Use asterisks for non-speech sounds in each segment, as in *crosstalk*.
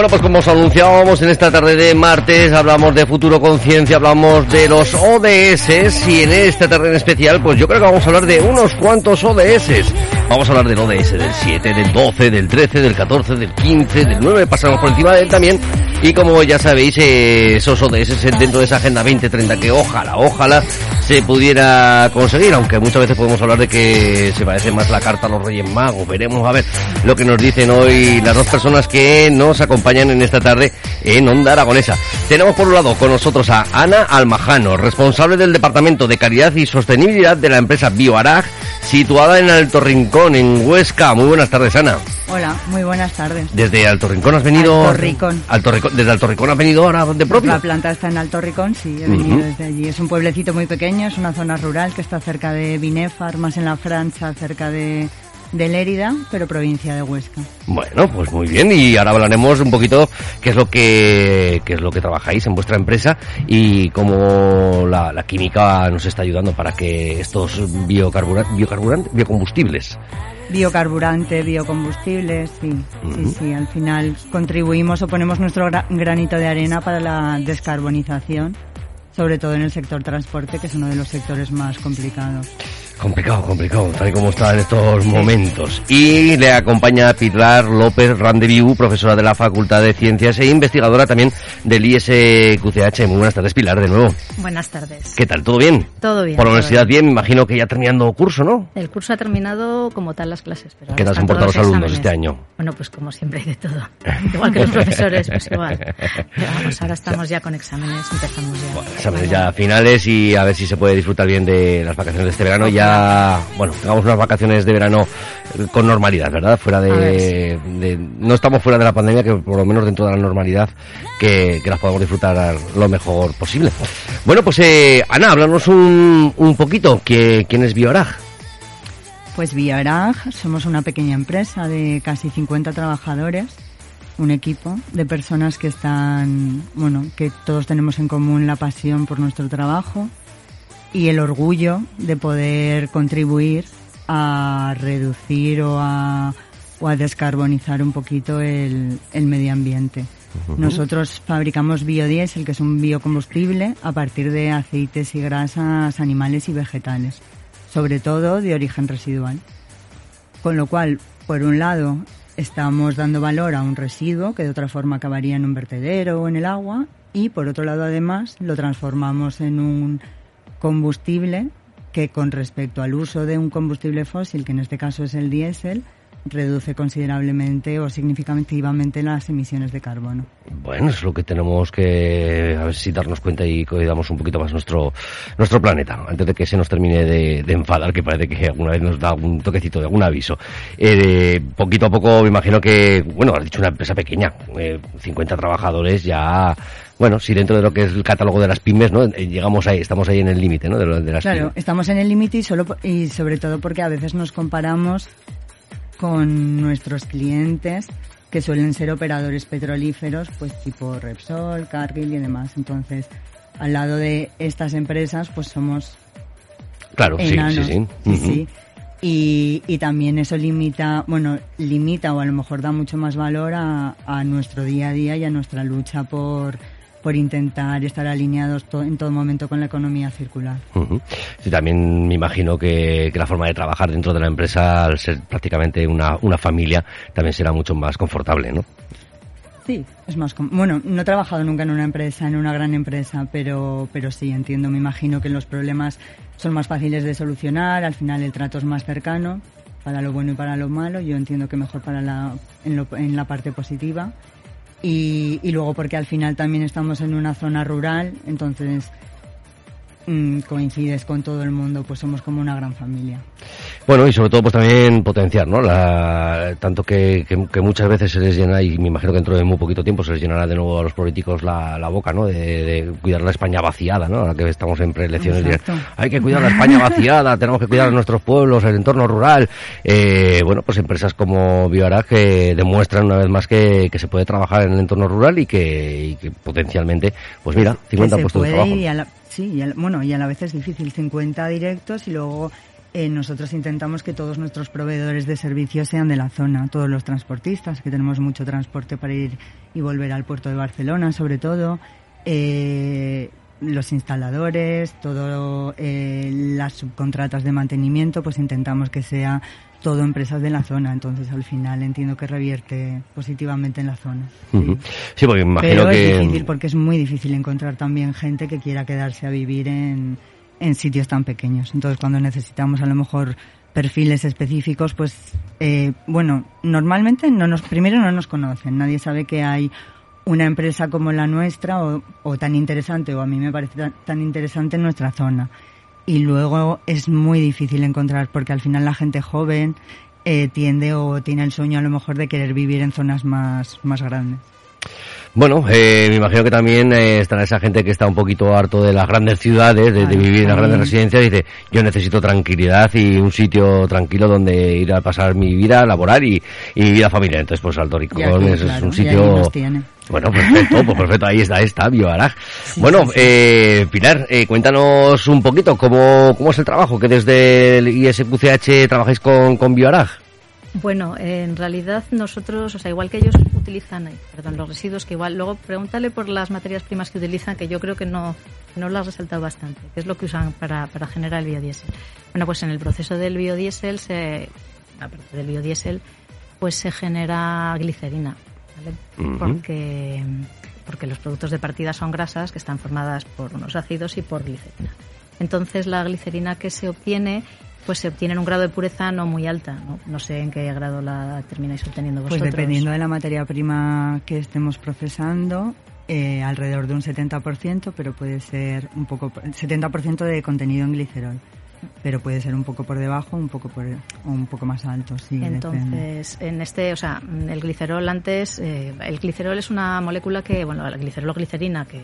Bueno, pues como os anunciábamos en esta tarde de martes, hablamos de futuro conciencia, hablamos de los ODS y en esta tarde en especial, pues yo creo que vamos a hablar de unos cuantos ODS. Vamos a hablar del ODS del 7, del 12, del 13, del 14, del 15, del 9, pasamos por encima de él también. Y como ya sabéis, eh, esos ODS dentro de esa Agenda 2030 que ojalá, ojalá se pudiera conseguir, aunque muchas veces podemos hablar de que se parece más la carta a los Reyes Magos. Veremos a ver lo que nos dicen hoy las dos personas que nos acompañan en esta tarde en Onda Aragonesa. Tenemos por un lado con nosotros a Ana Almajano, responsable del Departamento de Calidad y Sostenibilidad de la empresa BioArag, situada en Alto Rincón, en Huesca. Muy buenas tardes, Ana. Hola, muy buenas tardes. Desde Alto Rincón has venido. Alto Rincón. Alto Rincón. Desde Alto Rincón has venido ahora de propio. La planta está en Alto Rincón, sí, he venido desde allí. Es un pueblecito muy pequeño, es una zona rural que está cerca de Binefar, más en la Francia, cerca de, de Lérida, pero provincia de Huesca. Bueno, pues muy bien y ahora hablaremos un poquito qué es lo que qué es lo que trabajáis en vuestra empresa y cómo la, la química nos está ayudando para que estos biocarburantes, biocarburantes biocombustibles Biocarburante, biocombustibles, sí, sí, sí. Al final contribuimos o ponemos nuestro gra- granito de arena para la descarbonización, sobre todo en el sector transporte, que es uno de los sectores más complicados. Complicado, complicado, tal y como está en estos momentos. Y le acompaña Pilar López Randeviu, profesora de la Facultad de Ciencias e investigadora también del ISQCH. Muy buenas tardes, Pilar, de nuevo. Buenas tardes. ¿Qué tal? ¿Todo bien? Todo bien. Por la universidad bien, me imagino que ya terminando curso, ¿no? El curso ha terminado como tal las clases. Pero ¿Qué tal se han portado los alumnos exámenes. este año? Bueno, pues como siempre hay de todo. *laughs* igual que los profesores, pues igual. Pero vamos, ahora *laughs* estamos ya con exámenes, empezamos ya. Exámenes ya finales y a ver si se puede disfrutar bien de las vacaciones de este verano. Ya, bueno, tengamos unas vacaciones de verano con normalidad, ¿verdad? Fuera de, no estamos fuera de la pandemia, que por lo menos dentro de la normalidad, que, que las podamos disfrutar lo mejor posible. Bueno, pues eh, Ana, háblanos un, un poquito. ¿Qui- ¿Quién es Biorag? Pues Viarag, somos una pequeña empresa de casi 50 trabajadores, un equipo de personas que están, bueno, que todos tenemos en común la pasión por nuestro trabajo y el orgullo de poder contribuir a reducir o a, o a descarbonizar un poquito el, el medio ambiente. Nosotros fabricamos biodiesel, que es un biocombustible, a partir de aceites y grasas animales y vegetales, sobre todo de origen residual. Con lo cual, por un lado, estamos dando valor a un residuo que de otra forma acabaría en un vertedero o en el agua, y por otro lado, además, lo transformamos en un combustible que con respecto al uso de un combustible fósil, que en este caso es el diésel, reduce considerablemente o significativamente las emisiones de carbono. Bueno, es lo que tenemos que a ver si darnos cuenta y cuidamos un poquito más nuestro nuestro planeta antes de que se nos termine de, de enfadar, que parece que alguna vez nos da un toquecito de algún aviso. Eh, poquito a poco me imagino que, bueno, has dicho una empresa pequeña, eh, 50 trabajadores ya, bueno, si dentro de lo que es el catálogo de las pymes, ¿no? Eh, Llegamos ahí, estamos ahí en el límite, ¿no? De, lo- de las Claro, pymes. estamos en el límite y, solo y sobre todo porque a veces nos comparamos con nuestros clientes que suelen ser operadores petrolíferos, pues tipo Repsol, Cargill y demás. Entonces, al lado de estas empresas, pues somos Claro, sí, enanos. sí, sí. Sí. Y, y también eso limita, bueno, limita o a lo mejor da mucho más valor a, a nuestro día a día y a nuestra lucha por por intentar estar alineados en todo momento con la economía circular. Sí, también me imagino que, la forma de trabajar dentro de la empresa, al ser prácticamente una, una familia, también será mucho más confortable, ¿no? Sí, es más. Bueno, no he trabajado nunca en una empresa, en una gran empresa, pero, pero sí entiendo, me imagino que los problemas son más fáciles de solucionar, al final el trato es más cercano, para lo bueno y para lo malo. Yo entiendo que mejor para la, en, en la parte positiva. Y, y luego porque al final también estamos en una zona rural, entonces Mm, coincides con todo el mundo, pues somos como una gran familia. Bueno, y sobre todo pues también potenciar, ¿no? La, tanto que, que, muchas veces se les llena, y me imagino que dentro de muy poquito tiempo se les llenará de nuevo a los políticos la, la boca, ¿no? De, cuidar la España vaciada, ¿no? Ahora que estamos en preelecciones, hay que cuidar la España vaciada, tenemos que cuidar a nuestros pueblos, el entorno rural. Eh, bueno, pues empresas como Bioarag que demuestran una vez más que, que se puede trabajar en el entorno rural y que, y que potencialmente, pues mira, 50 puestos de trabajo. Sí, y bueno, y a la vez es difícil, 50 directos y luego eh, nosotros intentamos que todos nuestros proveedores de servicios sean de la zona, todos los transportistas, que tenemos mucho transporte para ir y volver al puerto de Barcelona, sobre todo, eh, los instaladores, todo eh, las subcontratas de mantenimiento, pues intentamos que sea todo empresas de la zona, entonces al final entiendo que revierte positivamente en la zona. Sí, porque me imagino que... es difícil porque es muy difícil encontrar también gente que quiera quedarse a vivir en, en sitios tan pequeños. Entonces cuando necesitamos a lo mejor perfiles específicos, pues eh, bueno, normalmente no nos, primero no nos conocen, nadie sabe que hay una empresa como la nuestra o, o tan interesante, o a mí me parece tan interesante en nuestra zona y luego es muy difícil encontrar porque al final la gente joven eh, tiende o tiene el sueño a lo mejor de querer vivir en zonas más, más grandes. Bueno, eh, me imagino que también eh, estará esa gente que está un poquito harto de las grandes ciudades, de, vivir en las grandes residencias, y dice, yo necesito tranquilidad y un sitio tranquilo donde ir a pasar mi vida laboral y, y mi vida familiar. Entonces, pues Alto Ricón es, un sitio... Bueno, perfecto, pues perfecto, ahí está, está, Bioarag. bueno, Eh, Pilar, eh, cuéntanos un poquito cómo, cómo es el trabajo, que desde el ISQCH trabajáis con, con Bioarag. Bueno, en realidad nosotros, o sea, igual que ellos utilizan, perdón, los residuos, que igual, luego pregúntale por las materias primas que utilizan, que yo creo que no, no las has resaltado bastante, que es lo que usan para, para generar el biodiesel. Bueno, pues en el proceso del biodiesel, se, aparte del biodiesel, pues se genera glicerina, ¿vale? Porque porque los productos de partida son grasas que están formadas por unos ácidos y por glicerina. Entonces la glicerina que se obtiene pues se obtiene en un grado de pureza no muy alta. No, sé en qué grado la termináis obteniendo pues vosotros. Pues dependiendo de la materia prima que estemos procesando, eh, alrededor de un 70%, pero puede ser un poco 70% de contenido en glicerol. Pero puede ser un poco por debajo, un poco por un poco más alto, sí. Entonces, en este, o sea, el glicerol antes, eh, el glicerol es una molécula que, bueno, el glicerol o glicerina que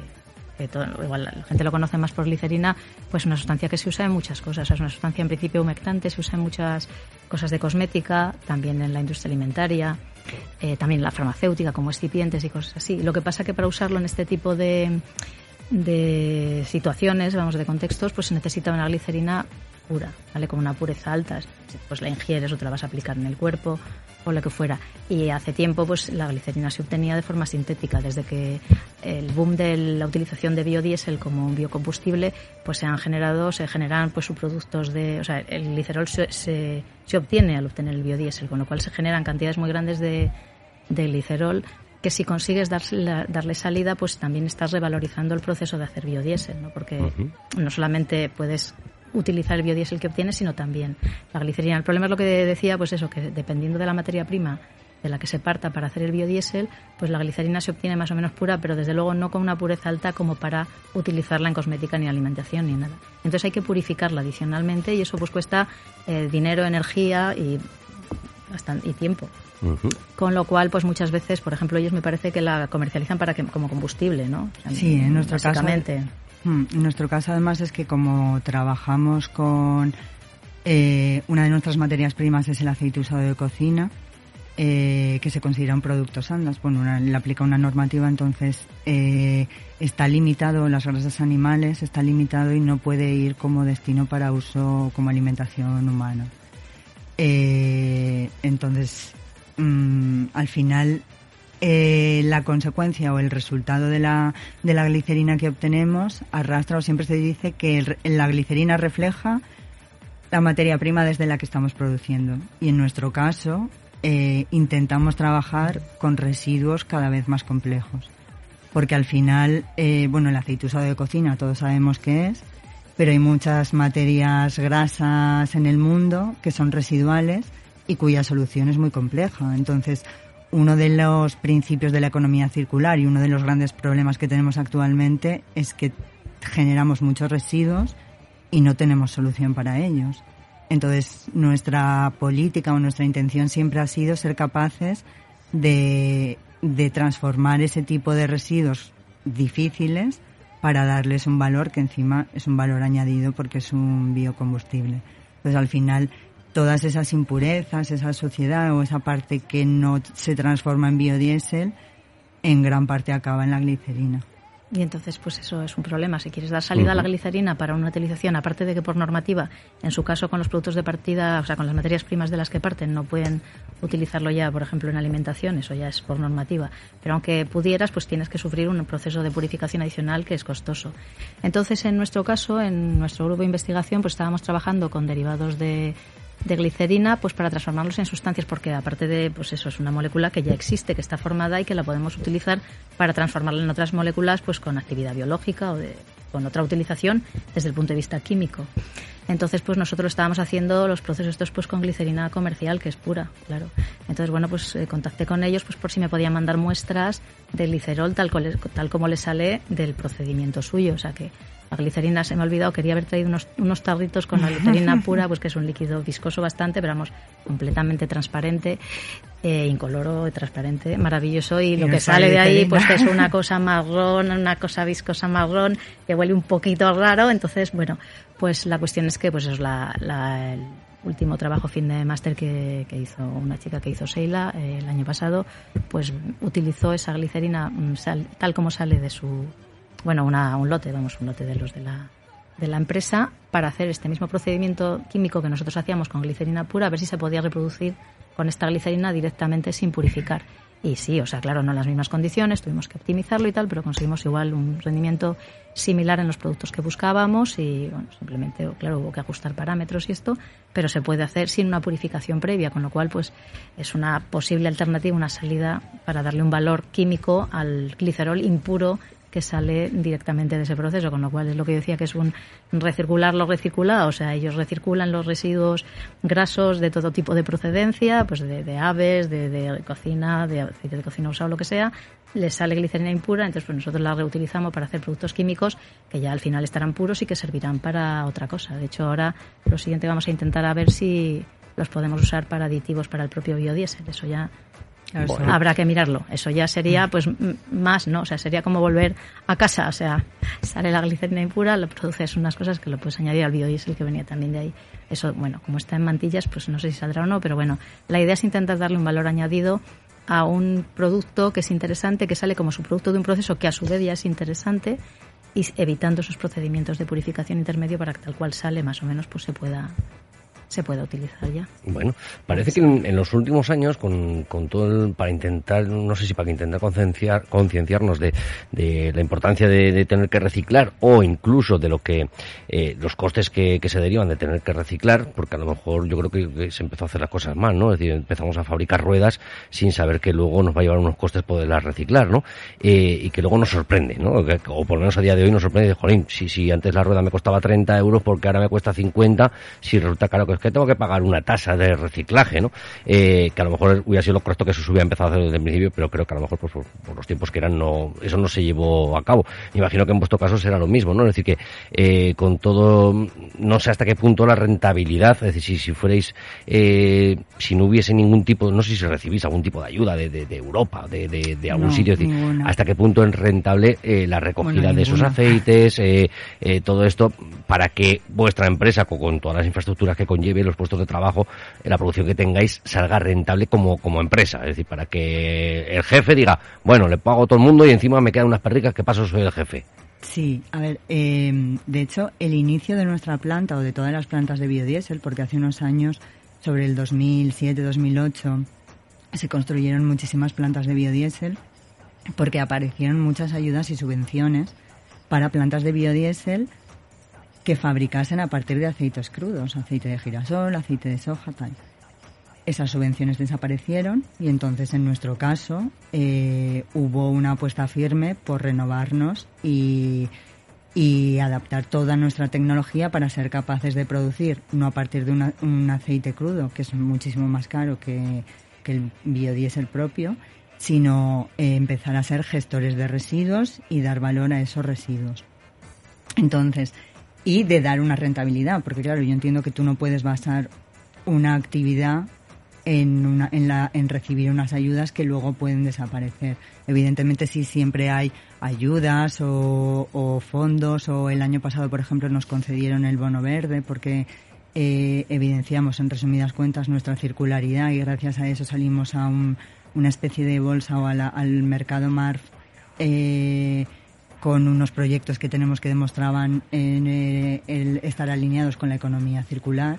igual la gente lo conoce más por glicerina, pues una sustancia que se usa en muchas cosas. Es una sustancia en principio humectante, se usa en muchas cosas de cosmética, también en la industria alimentaria, eh, también en la farmacéutica, como excipientes y cosas así. Lo que pasa que para usarlo en este tipo de, de situaciones, vamos, de contextos, pues se necesita una glicerina pura, ¿vale? Con una pureza alta. Pues la ingieres o te la vas a aplicar en el cuerpo o lo que fuera. Y hace tiempo, pues la glicerina se obtenía de forma sintética. Desde que el boom de la utilización de biodiesel como un biocombustible, pues se han generado, se generan pues subproductos de, o sea, el glicerol se, se, obtiene al obtener el biodiesel, con lo cual se generan cantidades muy grandes de, de glicerol que si consigues darle, darle salida, pues también estás revalorizando el proceso de hacer biodiesel, ¿no? Porque no solamente puedes utilizar el biodiesel que obtienes, sino también la glicerina. El problema es lo que decía, pues eso, que dependiendo de la materia prima de la que se parta para hacer el biodiesel, pues la glicerina se obtiene más o menos pura, pero desde luego no con una pureza alta como para utilizarla en cosmética ni alimentación ni nada. Entonces hay que purificarla adicionalmente y eso pues cuesta eh, dinero, energía y, bastante, y tiempo. Con lo cual, pues muchas veces, por ejemplo, ellos me parece que la comercializan para que, como combustible, ¿no? sí, en nuestro caso Mm, en nuestro caso, además, es que como trabajamos con eh, una de nuestras materias primas es el aceite usado de cocina, eh, que se considera un producto sandas. Bueno, le aplica una normativa, entonces eh, está limitado, las grasas animales está limitado y no puede ir como destino para uso como alimentación humana. entonces, mm, al final eh, la consecuencia o el resultado de la, de la glicerina que obtenemos arrastra o siempre se dice que la glicerina refleja la materia prima desde la que estamos produciendo. Y en nuestro caso, eh, intentamos trabajar con residuos cada vez más complejos. Porque al final, eh, bueno, el aceite usado de cocina todos sabemos qué es, pero hay muchas materias grasas en el mundo que son residuales y cuya solución es muy compleja. Entonces, uno de los principios de la economía circular y uno de los grandes problemas que tenemos actualmente es que generamos muchos residuos y no tenemos solución para ellos. Entonces, nuestra política o nuestra intención siempre ha sido ser capaces de, transformar ese tipo de residuos difíciles para darles un valor que encima es un valor añadido porque es un biocombustible. Entonces, al final, todas esas impurezas, esa suciedad o esa parte que no se transforma en biodiesel, en gran parte acaba en la glicerina. Y entonces, pues eso es un problema. Si quieres dar salida a la glicerina para una utilización, aparte de que por normativa, en su caso con los productos de partida, o sea, con las materias primas de las que parten, no pueden utilizarlo ya, por ejemplo, en alimentación, eso ya es por normativa. Pero aunque pudieras, pues tienes que sufrir un proceso de purificación adicional que es costoso. Entonces, en nuestro caso, en nuestro grupo de investigación, pues estábamos trabajando con derivados de de glicerina pues para transformarlos en sustancias porque aparte de pues eso es una molécula que ya existe que está formada y que la podemos utilizar para transformarla en otras moléculas pues con actividad biológica o con otra utilización desde el punto de vista químico. Entonces pues nosotros estábamos haciendo los procesos estos pues con glicerina comercial que es pura claro. Entonces bueno pues eh, contacté con ellos pues por si me podían mandar muestras de glicerol tal, tal como le sale del procedimiento suyo. O sea que la glicerina se me ha olvidado, quería haber traído unos, unos tarritos con la glicerina *laughs* pura, pues que es un líquido viscoso bastante, pero vamos, completamente transparente, eh, incoloro, transparente, maravilloso. Y, lo que sale de ahí, pues que es una cosa marrón, una cosa viscosa marrón, que huele un poquito raro. Entonces, bueno, pues la cuestión es que pues es la, el último trabajo fin de máster que, que, hizo una chica que hizo Seila eh, el año pasado, pues utilizó esa glicerina mm, tal como sale de su bueno, una, un lote, vamos, un lote de los de la, de la empresa para hacer este mismo procedimiento químico que nosotros hacíamos con glicerina pura, a ver si se podía reproducir con esta glicerina directamente sin purificar. Y sí, o sea, claro, no en las mismas condiciones, tuvimos que optimizarlo y tal, pero conseguimos igual un rendimiento similar en los productos que buscábamos y, bueno, simplemente, claro, hubo que ajustar parámetros y esto, pero se puede hacer sin una purificación previa, con lo cual, pues, es una posible alternativa, una salida para darle un valor químico al glicerol impuro que sale directamente de ese proceso, con lo cual es lo que decía que es un recircular lo recirculado, o sea, ellos recirculan los residuos grasos de todo tipo de procedencia, pues de, aves, de, cocina, de aceite de cocina usado, lo que sea, les sale glicerina impura, entonces pues nosotros la reutilizamos para hacer productos químicos que ya al final estarán puros y que servirán para otra cosa. De hecho, ahora lo siguiente vamos a intentar a ver si los podemos usar para aditivos para el propio biodiesel. Eso ya Habrá que mirarlo. Eso ya sería, pues, más, ¿no? O sea, sería como volver a casa. O sea, sale la glicerina impura, lo produces unas cosas que lo puedes añadir al biodiesel que venía también de ahí. Eso, bueno, como está en mantillas, pues no sé si saldrá o no, pero bueno, la idea es intentar darle un valor añadido a un producto que es interesante, que sale como su producto de un proceso que a su vez ya es interesante y evitando esos procedimientos de purificación intermedio para que tal cual sale más o menos pues se pueda se puede utilizar ya. Bueno, parece que en, los últimos años, con, con todo el, para intentar, no sé si para intentar concienciar, concienciarnos de, de la importancia de, tener que reciclar o incluso de lo que eh, los costes que, se derivan de tener que reciclar, porque a lo mejor yo creo que, se empezó a hacer las cosas mal, ¿no? Es decir, empezamos a fabricar ruedas sin saber que luego nos va a llevar unos costes poderlas reciclar, ¿no? Eh, y que luego nos sorprende, ¿no? o por lo menos a día de hoy nos sorprende, jolín, si, si antes la rueda me costaba 30 euros, porque ahora me cuesta 50, si resulta caro que es que tengo que pagar una tasa de reciclaje, ¿no? Eh, que a lo mejor hubiera sido lo correcto que eso hubiera empezado a hacer desde el principio, pero creo que a lo mejor pues, por, los tiempos que eran no, eso no se llevó a cabo. Imagino que en vuestro caso será lo mismo, ¿no? Es decir que eh, con todo, no sé hasta qué punto la rentabilidad, es decir, si, si fuerais, eh, si no hubiese ningún tipo, no sé si recibís algún tipo de ayuda de, de, Europa, de, de, algún sitio, es decir, hasta qué punto es rentable la recogida de esos aceites, todo esto, para que vuestra empresa, con todas las infraestructuras que conlleve, los puestos de trabajo, la producción que tengáis salga rentable como, como empresa. Es decir, para que el jefe diga, bueno, le pago a todo el mundo y encima me quedan unas perricas, que paso soy el jefe? Sí, a ver, eh, de hecho, el inicio de nuestra planta o de todas las plantas de biodiesel, porque hace unos años, sobre el 2007-2008, se construyeron muchísimas plantas de biodiesel porque aparecieron muchas ayudas y subvenciones para plantas de biodiesel que fabricasen a partir de aceites crudos, aceite de girasol, aceite de soja, tal. Esas subvenciones desaparecieron y entonces en nuestro caso eh, hubo una apuesta firme por renovarnos y, adaptar toda nuestra tecnología para ser capaces de producir, no a partir de un aceite crudo, que es muchísimo más caro que, que el biodiesel propio, sino eh, empezar a ser gestores de residuos y dar valor a esos residuos. Entonces, y de dar una rentabilidad, porque claro, yo entiendo que tú no puedes basar una actividad en, una, en, la, en recibir unas ayudas que luego pueden desaparecer. Evidentemente sí siempre hay ayudas o, o fondos o el año pasado, por ejemplo, nos concedieron el bono verde porque eh, evidenciamos en resumidas cuentas nuestra circularidad y gracias a eso salimos a un, una especie de bolsa o al mercado MARF eh, con unos proyectos que tenemos que demostraban en, eh, el estar alineados con la economía circular.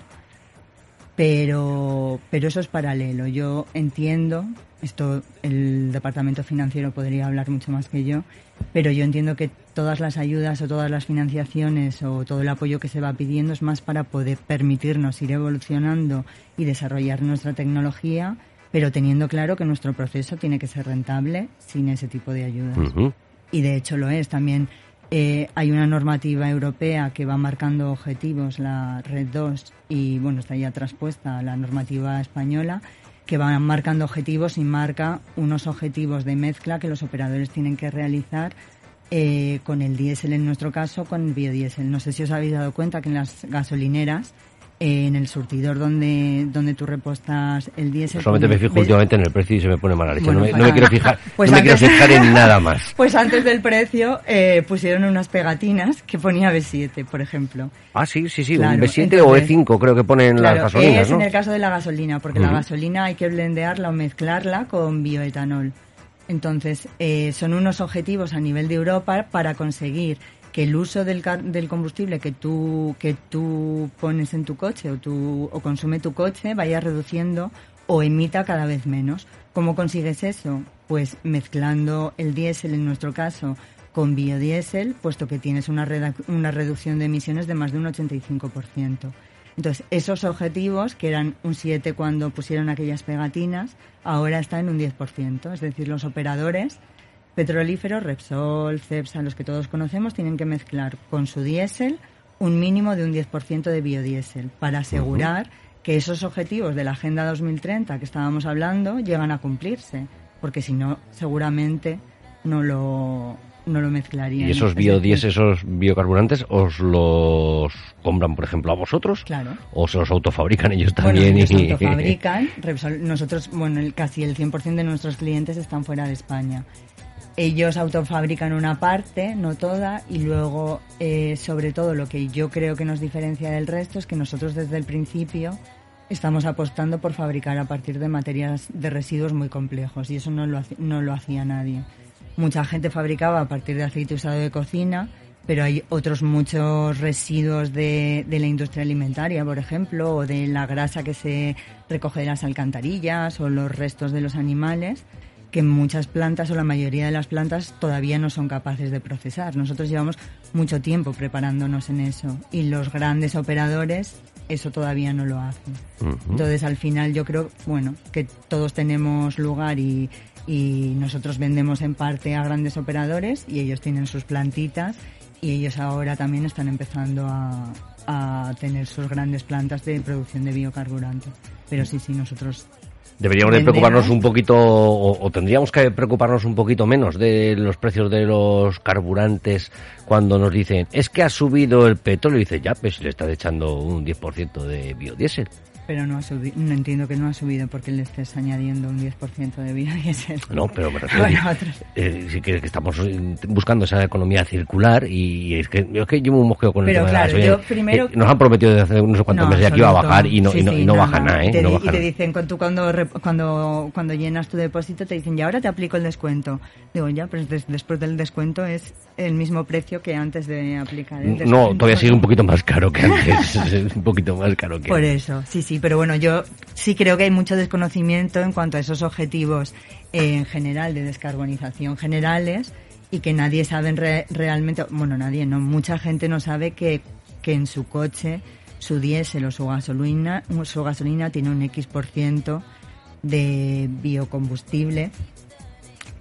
Pero, pero eso es paralelo. Yo entiendo, esto el departamento financiero podría hablar mucho más que yo, pero yo entiendo que todas las ayudas o todas las financiaciones o todo el apoyo que se va pidiendo es más para poder permitirnos ir evolucionando y desarrollar nuestra tecnología pero teniendo claro que nuestro proceso tiene que ser rentable sin ese tipo de ayudas. Y de hecho lo es. También eh, hay una normativa europea que va marcando objetivos, la Red 2, y bueno, está ya traspuesta la normativa española, que va marcando objetivos y marca unos objetivos de mezcla que los operadores tienen que realizar eh, con el diésel en nuestro caso, con el biodiesel. No sé si os habéis dado cuenta que en las gasolineras en el surtidor donde, donde tú repostas el diésel. Solamente me fijo últimamente en el precio y se me pone mala leche. no, me, quiero fijar, pues no me quiero *laughs* fijar en nada más. *laughs* Pues antes del precio eh, pusieron unas pegatinas que ponía B7, por ejemplo. Ah, sí, sí, sí, B7 o E5 creo que ponen las gasolinas, es en el caso de la gasolina, porque la gasolina hay que blendearla o mezclarla con bioetanol. Entonces, eh, son unos objetivos a nivel de Europa para conseguir que el uso del, del combustible que tú, que tú pones en tu coche o, tu, o consume tu coche vaya reduciendo o emita cada vez menos. ¿Cómo consigues eso? Pues mezclando el diésel, en nuestro caso, con biodiesel, puesto que tienes una, una reducción de emisiones de más de un 85%. Entonces, esos objetivos, que eran un 7 cuando pusieron aquellas pegatinas, ahora están en un 10%. Es decir, los operadores petrolíferos, Repsol, Cepsa, los que todos conocemos, tienen que mezclar con su diésel un mínimo de un 10% de biodiesel para asegurar que esos objetivos de la Agenda 2030 que estábamos hablando llegan a cumplirse, porque si no, seguramente no lo, no lo mezclarían. ¿Y esos biodiesel, esos biocarburantes, os los compran, por ejemplo, a vosotros? Claro. ¿O se los autofabrican ellos también? Bueno, ellos autofabrican. nosotros, bueno, casi el 100% de nuestros clientes están fuera de España ellos autofabrican una parte, no toda, y luego, eh, sobre todo, lo que yo creo que nos diferencia del resto es que nosotros desde el principio estamos apostando por fabricar a partir de materias de residuos muy complejos, y eso no lo, no lo hacía nadie. Mucha gente fabricaba a partir de aceite usado de cocina, pero hay otros muchos residuos de, de, la industria alimentaria, por ejemplo, o de la grasa que se recoge de las alcantarillas o los restos de los animales que muchas plantas o la mayoría de las plantas todavía no son capaces de procesar. Nosotros llevamos mucho tiempo preparándonos en eso y los grandes operadores eso todavía no lo hacen. Entonces al final yo creo, bueno, que todos tenemos lugar y, y nosotros vendemos en parte a grandes operadores y ellos tienen sus plantitas y ellos ahora también están empezando a, a tener sus grandes plantas de producción de biocarburante. Pero sí, sí, nosotros Deberíamos de preocuparnos un poquito, o, tendríamos que preocuparnos un poquito menos de los precios de los carburantes cuando nos dicen, es que ha subido el petróleo, y dice, ya, pues le está echando un 10% de biodiesel pero no ha subido, no entiendo que no ha subido porque le estés añadiendo un 10% de biodiesel. *laughs* No, pero me refiero eh, sí que, estamos buscando esa economía circular y es que yo es que llevo un mosqueo con el tema claro, de la yo primero, eh, nos han prometido desde hace unos cuantos meses que iba a bajar y no, y no, baja nada, ¿eh? Y te, dicen, tú cuando, cuando, cuando llenas tu depósito te dicen, y ahora te aplico el descuento. Digo, ya, pero después del descuento es el mismo precio que antes de aplicar el descuento. No, todavía sigue un poquito más caro que antes, *laughs* un poquito más caro que Por eso, sí, sí, pero bueno, yo sí creo que hay mucho desconocimiento en cuanto a esos objetivos eh, en general de descarbonización generales y que nadie sabe realmente, bueno, nadie, no, mucha gente no sabe que, que en su coche su diésel o su gasolina, su gasolina tiene un X por ciento de biocombustible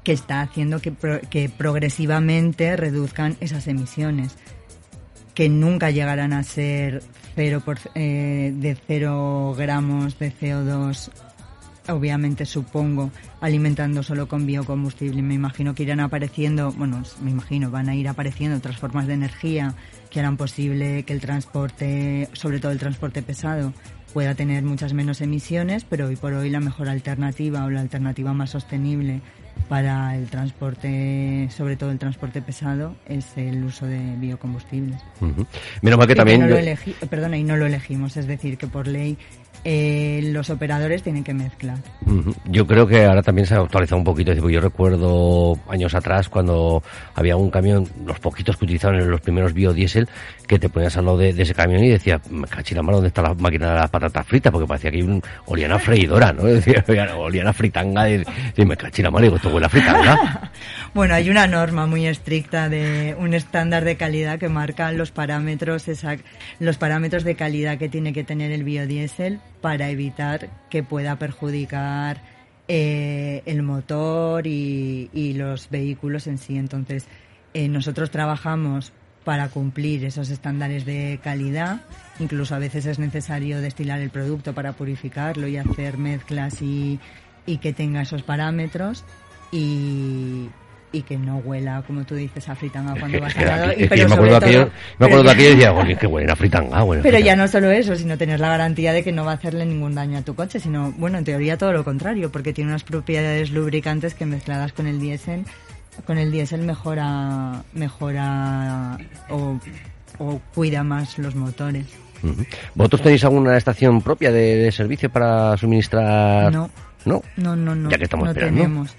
que está haciendo que, que progresivamente reduzcan esas emisiones, que nunca llegarán a ser eh, de cero gramos de CO2 obviamente supongo, alimentando solo con biocombustible. Me imagino que irán apareciendo, bueno, me imagino, van a ir apareciendo otras formas de energía que harán posible que el transporte, sobre todo el transporte pesado, pueda tener muchas menos emisiones, pero hoy por hoy la mejor alternativa o la alternativa más sostenible para el transporte, sobre todo el transporte pesado, es el uso de biocombustibles. Menos mal que también... perdona, y no lo elegimos, es decir, que por ley eh, los operadores tienen que mezclar. Yo creo que ahora también se ha actualizado un poquito. Yo recuerdo años atrás cuando había un camión, los poquitos que utilizaban en los primeros biodiesel, que te ponías al lado de, ese camión y decía, cachila ¿dónde está la máquina de las patatas fritas? Porque parecía que hay un, olían a freidora, ¿no? *laughs* Decía, fritanga y, y me cachila digo, esto huele a fritanga. *laughs* bueno, hay una norma muy estricta de un estándar de calidad que marca los parámetros, los parámetros de calidad que tiene que tener el biodiesel para evitar que pueda perjudicar eh, el motor y, los vehículos en sí. Entonces, eh, nosotros trabajamos para cumplir esos estándares de calidad. Incluso a veces es necesario destilar el producto para purificarlo y hacer mezclas y, y que tenga esos parámetros. Y, y que no huela, como tú dices, a fritanga cuando vas al lado. Y, pero me acuerdo, aquello, me acuerdo de aquello y decía, *laughs* que huele a fritanga. pero ya no solo eso, sino tener la garantía de que no va a hacerle ningún daño a tu coche, sino, bueno, en teoría todo lo contrario, porque tiene unas propiedades lubricantes que mezcladas con el diésel, con el diésel mejora, mejora o, o cuida más los motores. ¿Vosotros tenéis alguna estación propia de, servicio para suministrar? No. No, no, no. Ya que estamos no esperando. Tenemos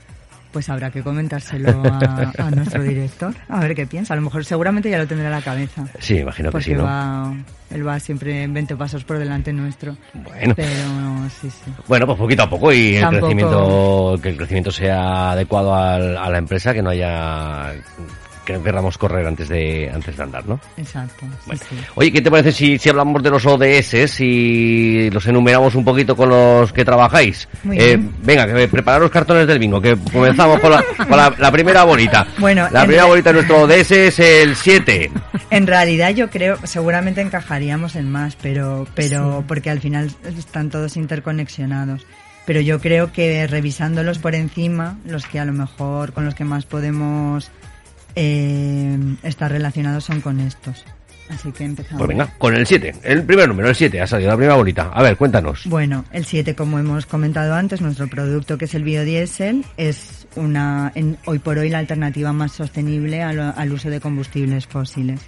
pues habrá que comentárselo a, *laughs* nuestro director, a ver qué piensa. A lo mejor seguramente ya lo tendrá en la cabeza. Sí, imagino que sí. ¿no? Va, él va siempre 20 pasos por delante nuestro. Bueno. Pero sí, sí. Bueno, pues poquito a poco y el crecimiento, que el crecimiento sea adecuado a la empresa, que no haya que queramos correr antes de antes de andar, ¿no? Exacto. Oye, ¿qué te parece si, si hablamos de los ODS y los enumeramos un poquito con los que trabajáis? Eh, venga, que preparar los cartones del bingo, que comenzamos con la, con la, primera bolita. Bueno, la primera bolita de nuestro ODS es el 7. En realidad yo creo, seguramente encajaríamos en más, pero, pero porque al final están todos interconexionados pero yo creo que revisándolos por encima, los que a lo mejor con los que más podemos eh, estar relacionados son con estos. Así que empezamos. Pues venga, con el 7, el primer número, el 7, ha salido la primera bolita. A ver, cuéntanos. Bueno, el 7, como hemos comentado antes, nuestro producto que es el biodiesel es una, hoy por hoy la alternativa más sostenible al, uso de combustibles fósiles.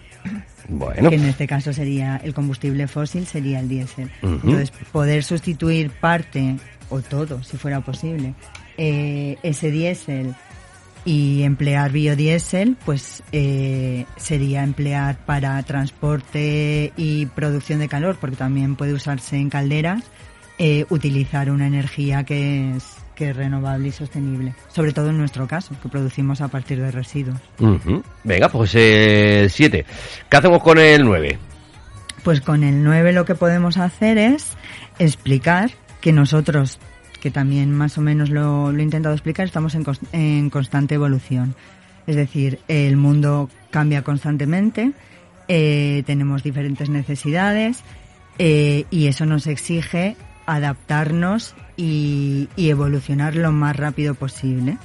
Bueno. Que en este caso sería el combustible fósil, sería el diésel. Entonces, poder sustituir parte o todo, si fuera posible, eh, ese diésel y emplear biodiesel pues eh, sería emplear para transporte y producción de calor porque también puede usarse en calderas eh, utilizar una energía que es que es renovable y sostenible sobre todo en nuestro caso que producimos a partir de residuos. Venga pues el 7 ¿qué hacemos con el 9? pues con el 9 lo que podemos hacer es explicar que nosotros que también más o menos lo, he intentado explicar, estamos en, constante evolución. Es decir, el mundo cambia constantemente, eh, tenemos diferentes necesidades eh, y eso nos exige adaptarnos y, evolucionar lo más rápido posible.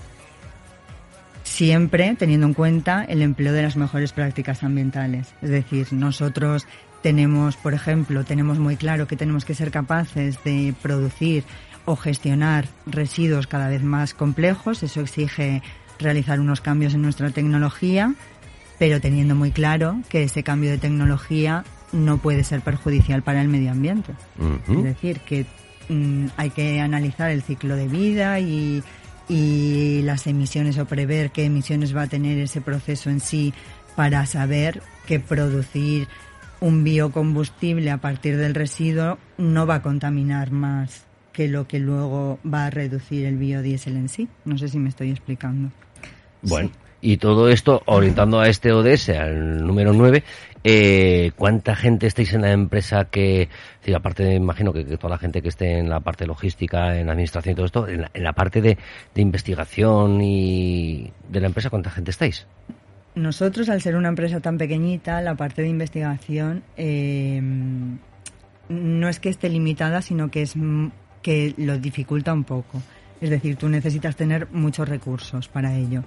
Siempre teniendo en cuenta el empleo de las mejores prácticas ambientales. Es decir, nosotros tenemos, por ejemplo, tenemos muy claro que tenemos que ser capaces de producir o gestionar residuos cada vez más complejos. Eso exige realizar unos cambios en nuestra tecnología, pero teniendo muy claro que ese cambio de tecnología no puede ser perjudicial para el medio ambiente. Es decir, que mm, hay que analizar el ciclo de vida y, y las emisiones o prever qué emisiones va a tener ese proceso en sí para saber que producir un biocombustible a partir del residuo no va a contaminar más que lo que luego va a reducir el biodiesel en sí. No sé si me estoy explicando. Bueno, y todo esto orientando a este ODS, al número 9, eh, ¿cuánta gente estáis en la empresa que, aparte imagino que, toda la gente que esté en la parte logística, en la administración y todo esto, en la, parte de, investigación y de la empresa, ¿cuánta gente estáis? Nosotros, al ser una empresa tan pequeñita, la parte de investigación eh, no es que esté limitada, sino que es que lo dificulta un poco. Es decir, tú necesitas tener muchos recursos para ello.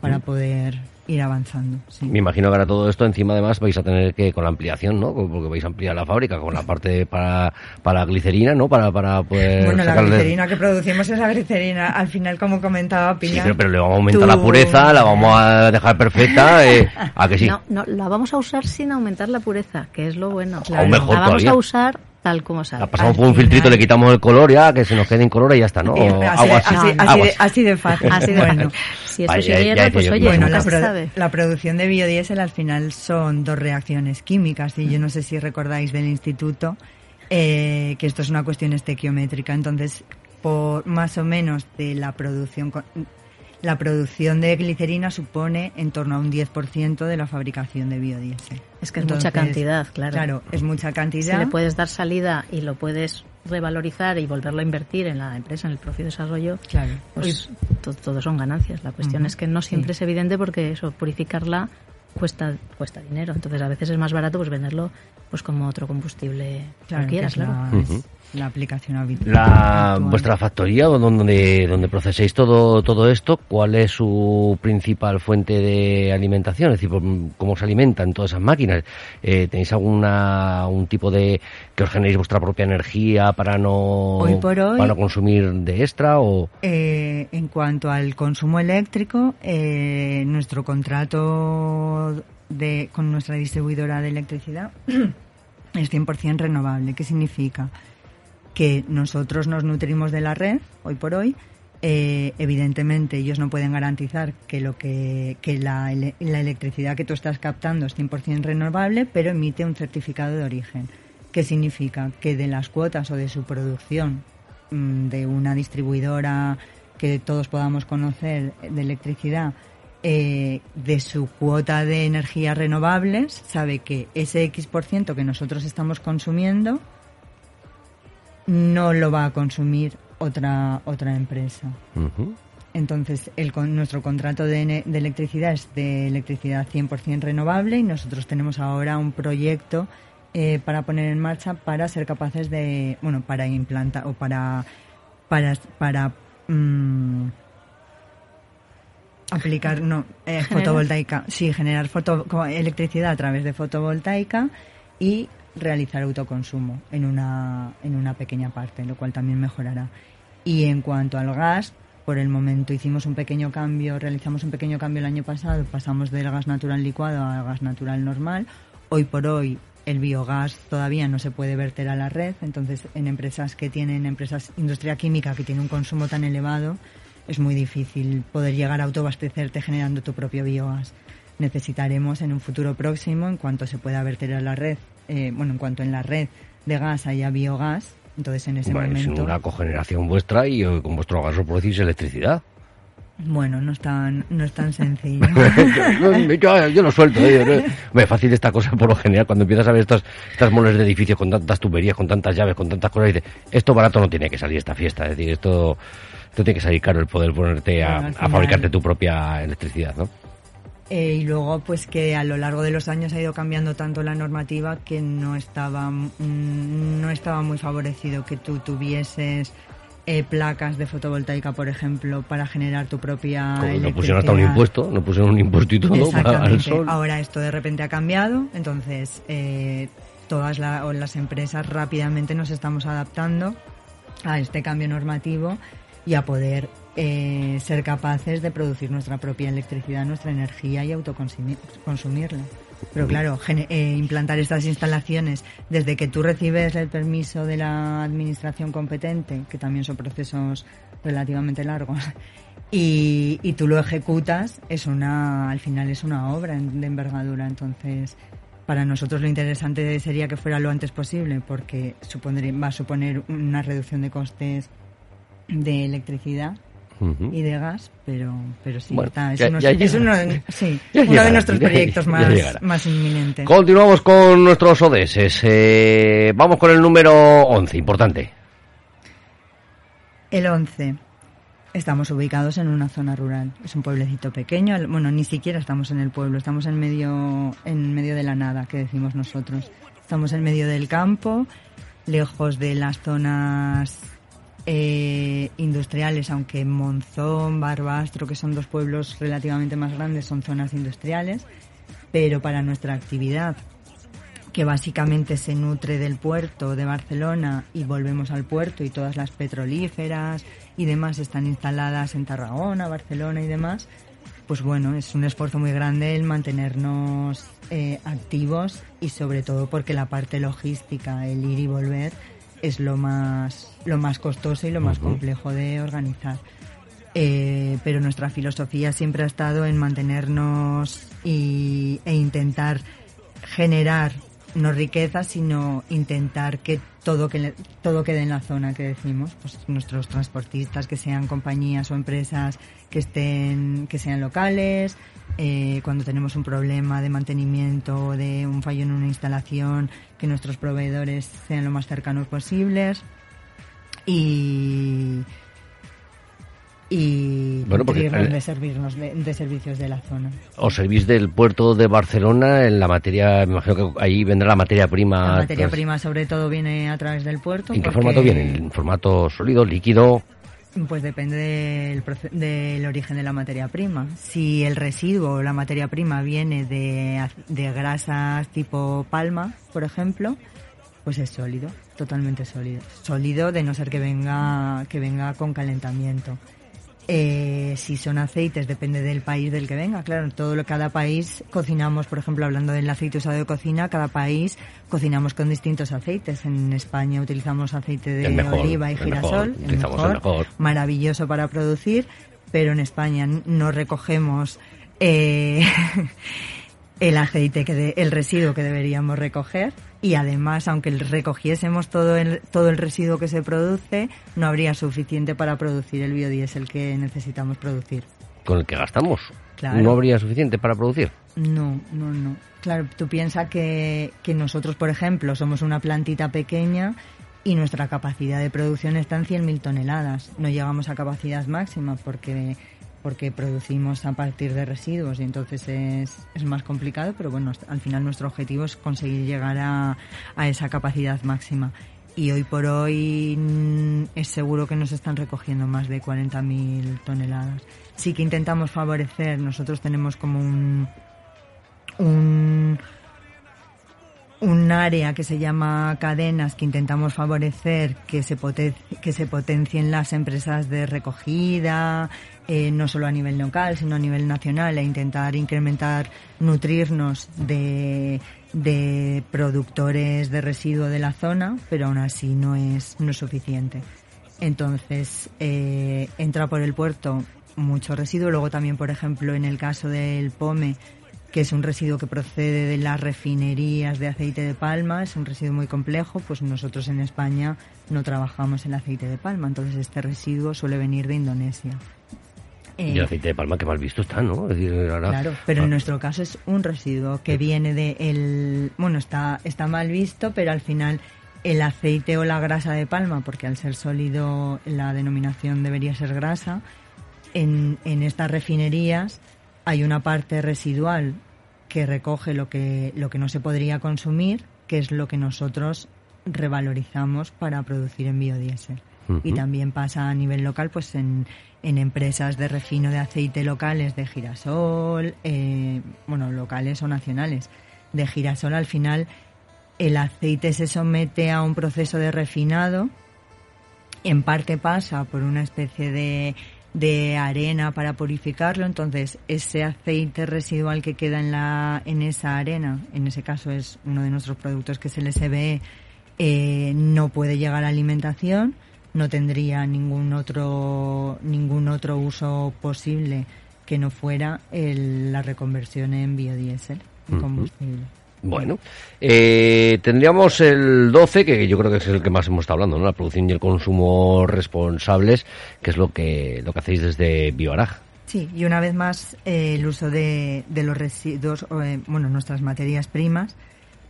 Para poder ir avanzando. Me imagino que ahora todo esto encima además vais a tener que con la ampliación, ¿no? Porque vais a ampliar la fábrica con la parte para, para la glicerina, ¿no? Para, para poder Bueno, la glicerina que producimos es la glicerina. Al final, como comentaba Pilar... Sí, pero, le vamos a aumentar la pureza, la vamos a dejar perfecta, eh, ¿a que sí? No, no, la vamos a usar sin aumentar la pureza, que es lo bueno. Claro. la vamos a usar tal como sale. La pasamos por un filtrito, le quitamos el color ya, que se nos quede en color y ya está, ¿no? así, de, fácil. Así de bueno. Si eso siguiera, pues oye, bueno, la producción de biodiesel al final son dos reacciones químicas y yo no sé si recordáis del instituto eh, que esto es una cuestión estequiométrica. Entonces, por más o menos de la producción la producción de glicerina supone en torno a un 10% de la fabricación de biodiesel. Es que es mucha cantidad, claro. Claro, es mucha cantidad. Si le puedes dar salida y lo puedes revalorizar y volverlo a invertir en la empresa, en el propio desarrollo, claro. pues todo, son ganancias. La cuestión es que no siempre es evidente porque eso, purificarla cuesta cuesta dinero. Entonces a veces es más barato pues venderlo pues como otro combustible cualquiera, claro la aplicación habitual. La, vuestra factoría donde, donde proceséis todo, todo esto, ¿cuál es su principal fuente de alimentación? Es decir, ¿cómo se alimentan todas esas máquinas? Eh, ¿Tenéis alguna un tipo de que os generéis vuestra propia energía para no, para no consumir de extra? o eh, En cuanto al consumo eléctrico, eh, nuestro contrato de, con nuestra distribuidora de electricidad *clears throat* es 100% renovable. ¿Qué significa? Que nosotros nos nutrimos de la red hoy por hoy. Eh, evidentemente ellos no pueden garantizar que lo que, que la, la, electricidad que tú estás captando es 100% renovable, pero emite un certificado de origen. ¿Qué significa? Que de las cuotas o de su producción mm, de una distribuidora que todos podamos conocer de electricidad, eh, de su cuota de energías renovables, sabe que ese X por ciento que nosotros estamos consumiendo no lo va a consumir otra otra empresa. Entonces, el, nuestro contrato de, electricidad es de electricidad 100% renovable y nosotros tenemos ahora un proyecto eh, para poner en marcha para ser capaces de, bueno, para implantar o para, para, para mm, aplicar, no, eh, fotovoltaica, sí, generar foto, electricidad a través de fotovoltaica y realizar autoconsumo en una, en una pequeña parte, lo cual también mejorará. Y en cuanto al gas, por el momento hicimos un pequeño cambio, realizamos un pequeño cambio el año pasado, pasamos del gas natural licuado al gas natural normal. Hoy por hoy el biogás todavía no se puede verter a la red, entonces en empresas que tienen, empresas industria química que tiene un consumo tan elevado, es muy difícil poder llegar a autoabastecerte generando tu propio biogás. Necesitaremos en un futuro próximo, en cuanto se pueda verter a la red, eh, bueno, en cuanto en la red de gas haya biogás, entonces en ese momento... Es una cogeneración vuestra y eh, con vuestro gas producís electricidad. Bueno, no es tan, no es tan sencillo. *laughs* yo, lo suelto. ¿eh? Es fácil esta cosa por lo general. Cuando empiezas a ver estas, estas moles de edificios con tantas tuberías, con tantas llaves, con tantas cosas, dices, esto barato no tiene que salir esta fiesta. Es decir, esto, esto tiene que salir caro el poder ponerte a, a fabricarte tu propia electricidad, ¿no? Eh, y luego, pues que a lo largo de los años ha ido cambiando tanto la normativa que no estaba, mm, no estaba muy favorecido que tú tuvieses eh, placas de fotovoltaica, por ejemplo, para generar tu propia No pusieron hasta un impuesto, no pusieron un impuesto y todo para el sol. Ahora esto de repente ha cambiado, entonces eh, todas las empresas rápidamente nos estamos adaptando a este cambio normativo y a poder eh, ser capaces de producir nuestra propia electricidad, nuestra energía y autoconsumirla. Pero claro, eh, implantar estas instalaciones desde que tú recibes el permiso de la administración competente, que también son procesos relativamente largos, y, y tú lo ejecutas, es una, al final es una obra de envergadura. Entonces, para nosotros lo interesante sería que fuera lo antes posible, porque va a suponer una reducción de costes de electricidad y de gas, pero, pero sí, es, uno, de nuestros proyectos más, más inminentes. Continuamos con nuestros ODS. Eh, vamos con el número 11, importante. El 11. Estamos ubicados en una zona rural. Es un pueblecito pequeño. Bueno, ni siquiera estamos en el pueblo. Estamos en medio, en medio de la nada, que decimos nosotros. Estamos en medio del campo, lejos de las zonas eh, industriales, aunque Monzón, Barbastro, que son dos pueblos relativamente más grandes, son zonas industriales. Pero para nuestra actividad, que básicamente se nutre del puerto de Barcelona y volvemos al puerto y todas las petrolíferas y demás están instaladas en Tarragona, Barcelona y demás, pues bueno, es un esfuerzo muy grande el mantenernos eh, activos y sobre todo porque la parte logística, el ir y volver, es lo más, lo más costoso y lo más complejo de organizar. Eh, pero nuestra filosofía siempre ha estado en mantenernos y, e intentar generar no riqueza, sino intentar que todo que todo quede en la zona que decimos, pues nuestros transportistas que sean compañías o empresas que estén que sean locales, eh, cuando tenemos un problema de mantenimiento o de un fallo en una instalación, que nuestros proveedores sean lo más cercanos posibles y y bueno, porque, de, servirnos de, servicios de la zona. ¿Os servís del puerto de Barcelona en la materia, me imagino que ahí vendrá la materia prima? La materia prima sobre todo viene a través del puerto. ¿En qué formato viene? ¿En formato sólido, líquido? Pues depende del, del, origen de la materia prima. Si el residuo o la materia prima viene de, de grasas tipo palma, por ejemplo, pues es sólido, totalmente sólido. Sólido de no ser que venga, que venga con calentamiento. Eh, si son aceites, depende del país del que venga. Claro, todo lo, cada país cocinamos, por ejemplo, hablando del aceite usado de cocina, cada país cocinamos con distintos aceites. En España utilizamos aceite de oliva y girasol, el mejor, maravilloso para producir, pero en España no recogemos eh, *laughs* el aceite, que el residuo que deberíamos recoger y además, aunque recogiésemos todo el, todo el residuo que se produce, no habría suficiente para producir el biodiesel que necesitamos producir. Con el que gastamos. ¿No habría suficiente para producir? No, no, no. Claro, tú piensas que, que nosotros, por ejemplo, somos una plantita pequeña y nuestra capacidad de producción está en 100.000 toneladas. No llegamos a capacidad máxima porque porque producimos a partir de residuos y entonces es, es más complicado, pero bueno, al final nuestro objetivo es conseguir llegar a, a esa capacidad máxima. Y hoy por hoy mm, es seguro que nos están recogiendo más de 40.000 toneladas. Sí que intentamos favorecer, nosotros tenemos como un, un un área que se llama cadenas que intentamos favorecer que se, que se potencien las empresas de recogida, eh, no solo a nivel local, sino a nivel nacional, e intentar incrementar, nutrirnos de, de productores de residuo de la zona, pero aún así no es, no es suficiente. Entonces, eh, entra por el puerto mucho residuo. Luego también, por ejemplo, en el caso del POME, que es un residuo que procede de las refinerías de aceite de palma, es un residuo muy complejo, pues nosotros en España no trabajamos el aceite de palma, entonces este residuo suele venir de Indonesia. y el aceite de palma que mal visto está, ¿no? claro, pero en nuestro caso es un residuo que viene de el, bueno, está está mal visto, pero al final el aceite o la grasa de palma, porque al ser sólido la denominación debería ser grasa, en, en estas refinerías hay una parte residual que recoge lo que, lo que no se podría consumir, que es lo que nosotros revalorizamos para producir en biodiesel. Y también pasa a nivel local, pues en, en empresas de refino de aceite locales de girasol, eh, bueno, locales o nacionales. De girasol al final el aceite se somete a un proceso de refinado, en parte pasa por una especie de, de arena para purificarlo, entonces ese aceite residual que queda en, la, en esa arena, en ese caso es uno de nuestros productos que es el SBE, eh, no puede llegar a alimentación, no tendría ningún otro, ningún otro uso posible que no fuera la reconversión en biodiesel, combustible. Bueno, eh, tendríamos el 12, que yo creo que es el que más hemos estado hablando, ¿no? La producción y el consumo responsables, que es lo que, lo que hacéis desde Bioaraj. Sí, y una vez más eh, el uso de, de los residuos, eh, bueno, nuestras materias primas,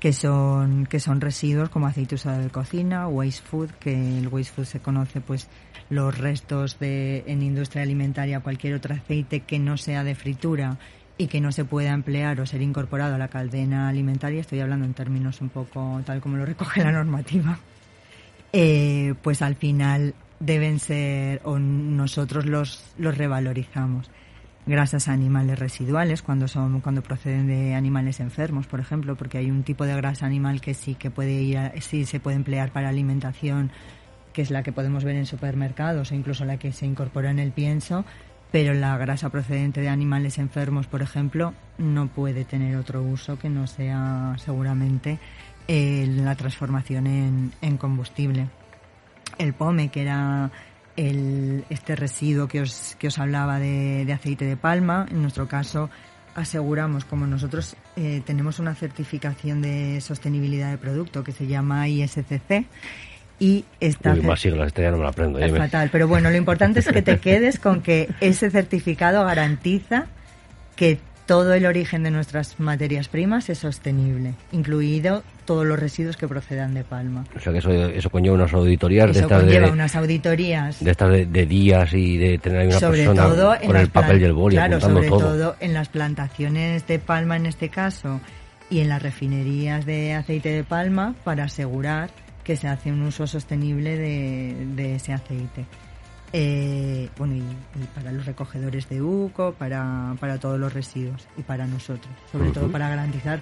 que son, que son residuos como aceite usado de cocina, waste food, que el waste food se conoce pues los restos de, en industria alimentaria, cualquier otro aceite que no sea de fritura y que no se pueda emplear o ser incorporado a la cadena alimentaria, estoy hablando en términos un poco tal como lo recoge la normativa, eh, pues al final deben ser, o nosotros los, los revalorizamos. Grasas animales residuales, cuando son, cuando proceden de animales enfermos, por ejemplo, porque hay un tipo de grasa animal que sí que puede ir, sí se puede emplear para alimentación, que es la que podemos ver en supermercados o incluso la que se incorpora en el pienso, pero la grasa procedente de animales enfermos, por ejemplo, no puede tener otro uso que no sea seguramente la transformación en, combustible. El pome, que era el, este residuo que os, que os hablaba de, aceite de palma, en nuestro caso aseguramos, como nosotros eh, tenemos una certificación de sostenibilidad de producto que se llama ISCC, y está más siglas, este ya no me lo aprendo. Es fatal, pero bueno, lo importante es que te *laughs* quedes con que ese certificado garantiza que todo el origen de nuestras materias primas es sostenible, incluido todos los residuos que procedan de palma. O sea que eso, eso conlleva unas auditorías de estas conlleva unas auditorías de estas de, días y de tener ahí una persona con el papel y el boli claro, sobre todo en las plantaciones de palma en este caso y en las refinerías de aceite de palma para asegurar que se hace un uso sostenible de, ese aceite. Eh, bueno, y, para los recogedores de UCO, para, para todos los residuos y para nosotros, sobre todo para garantizar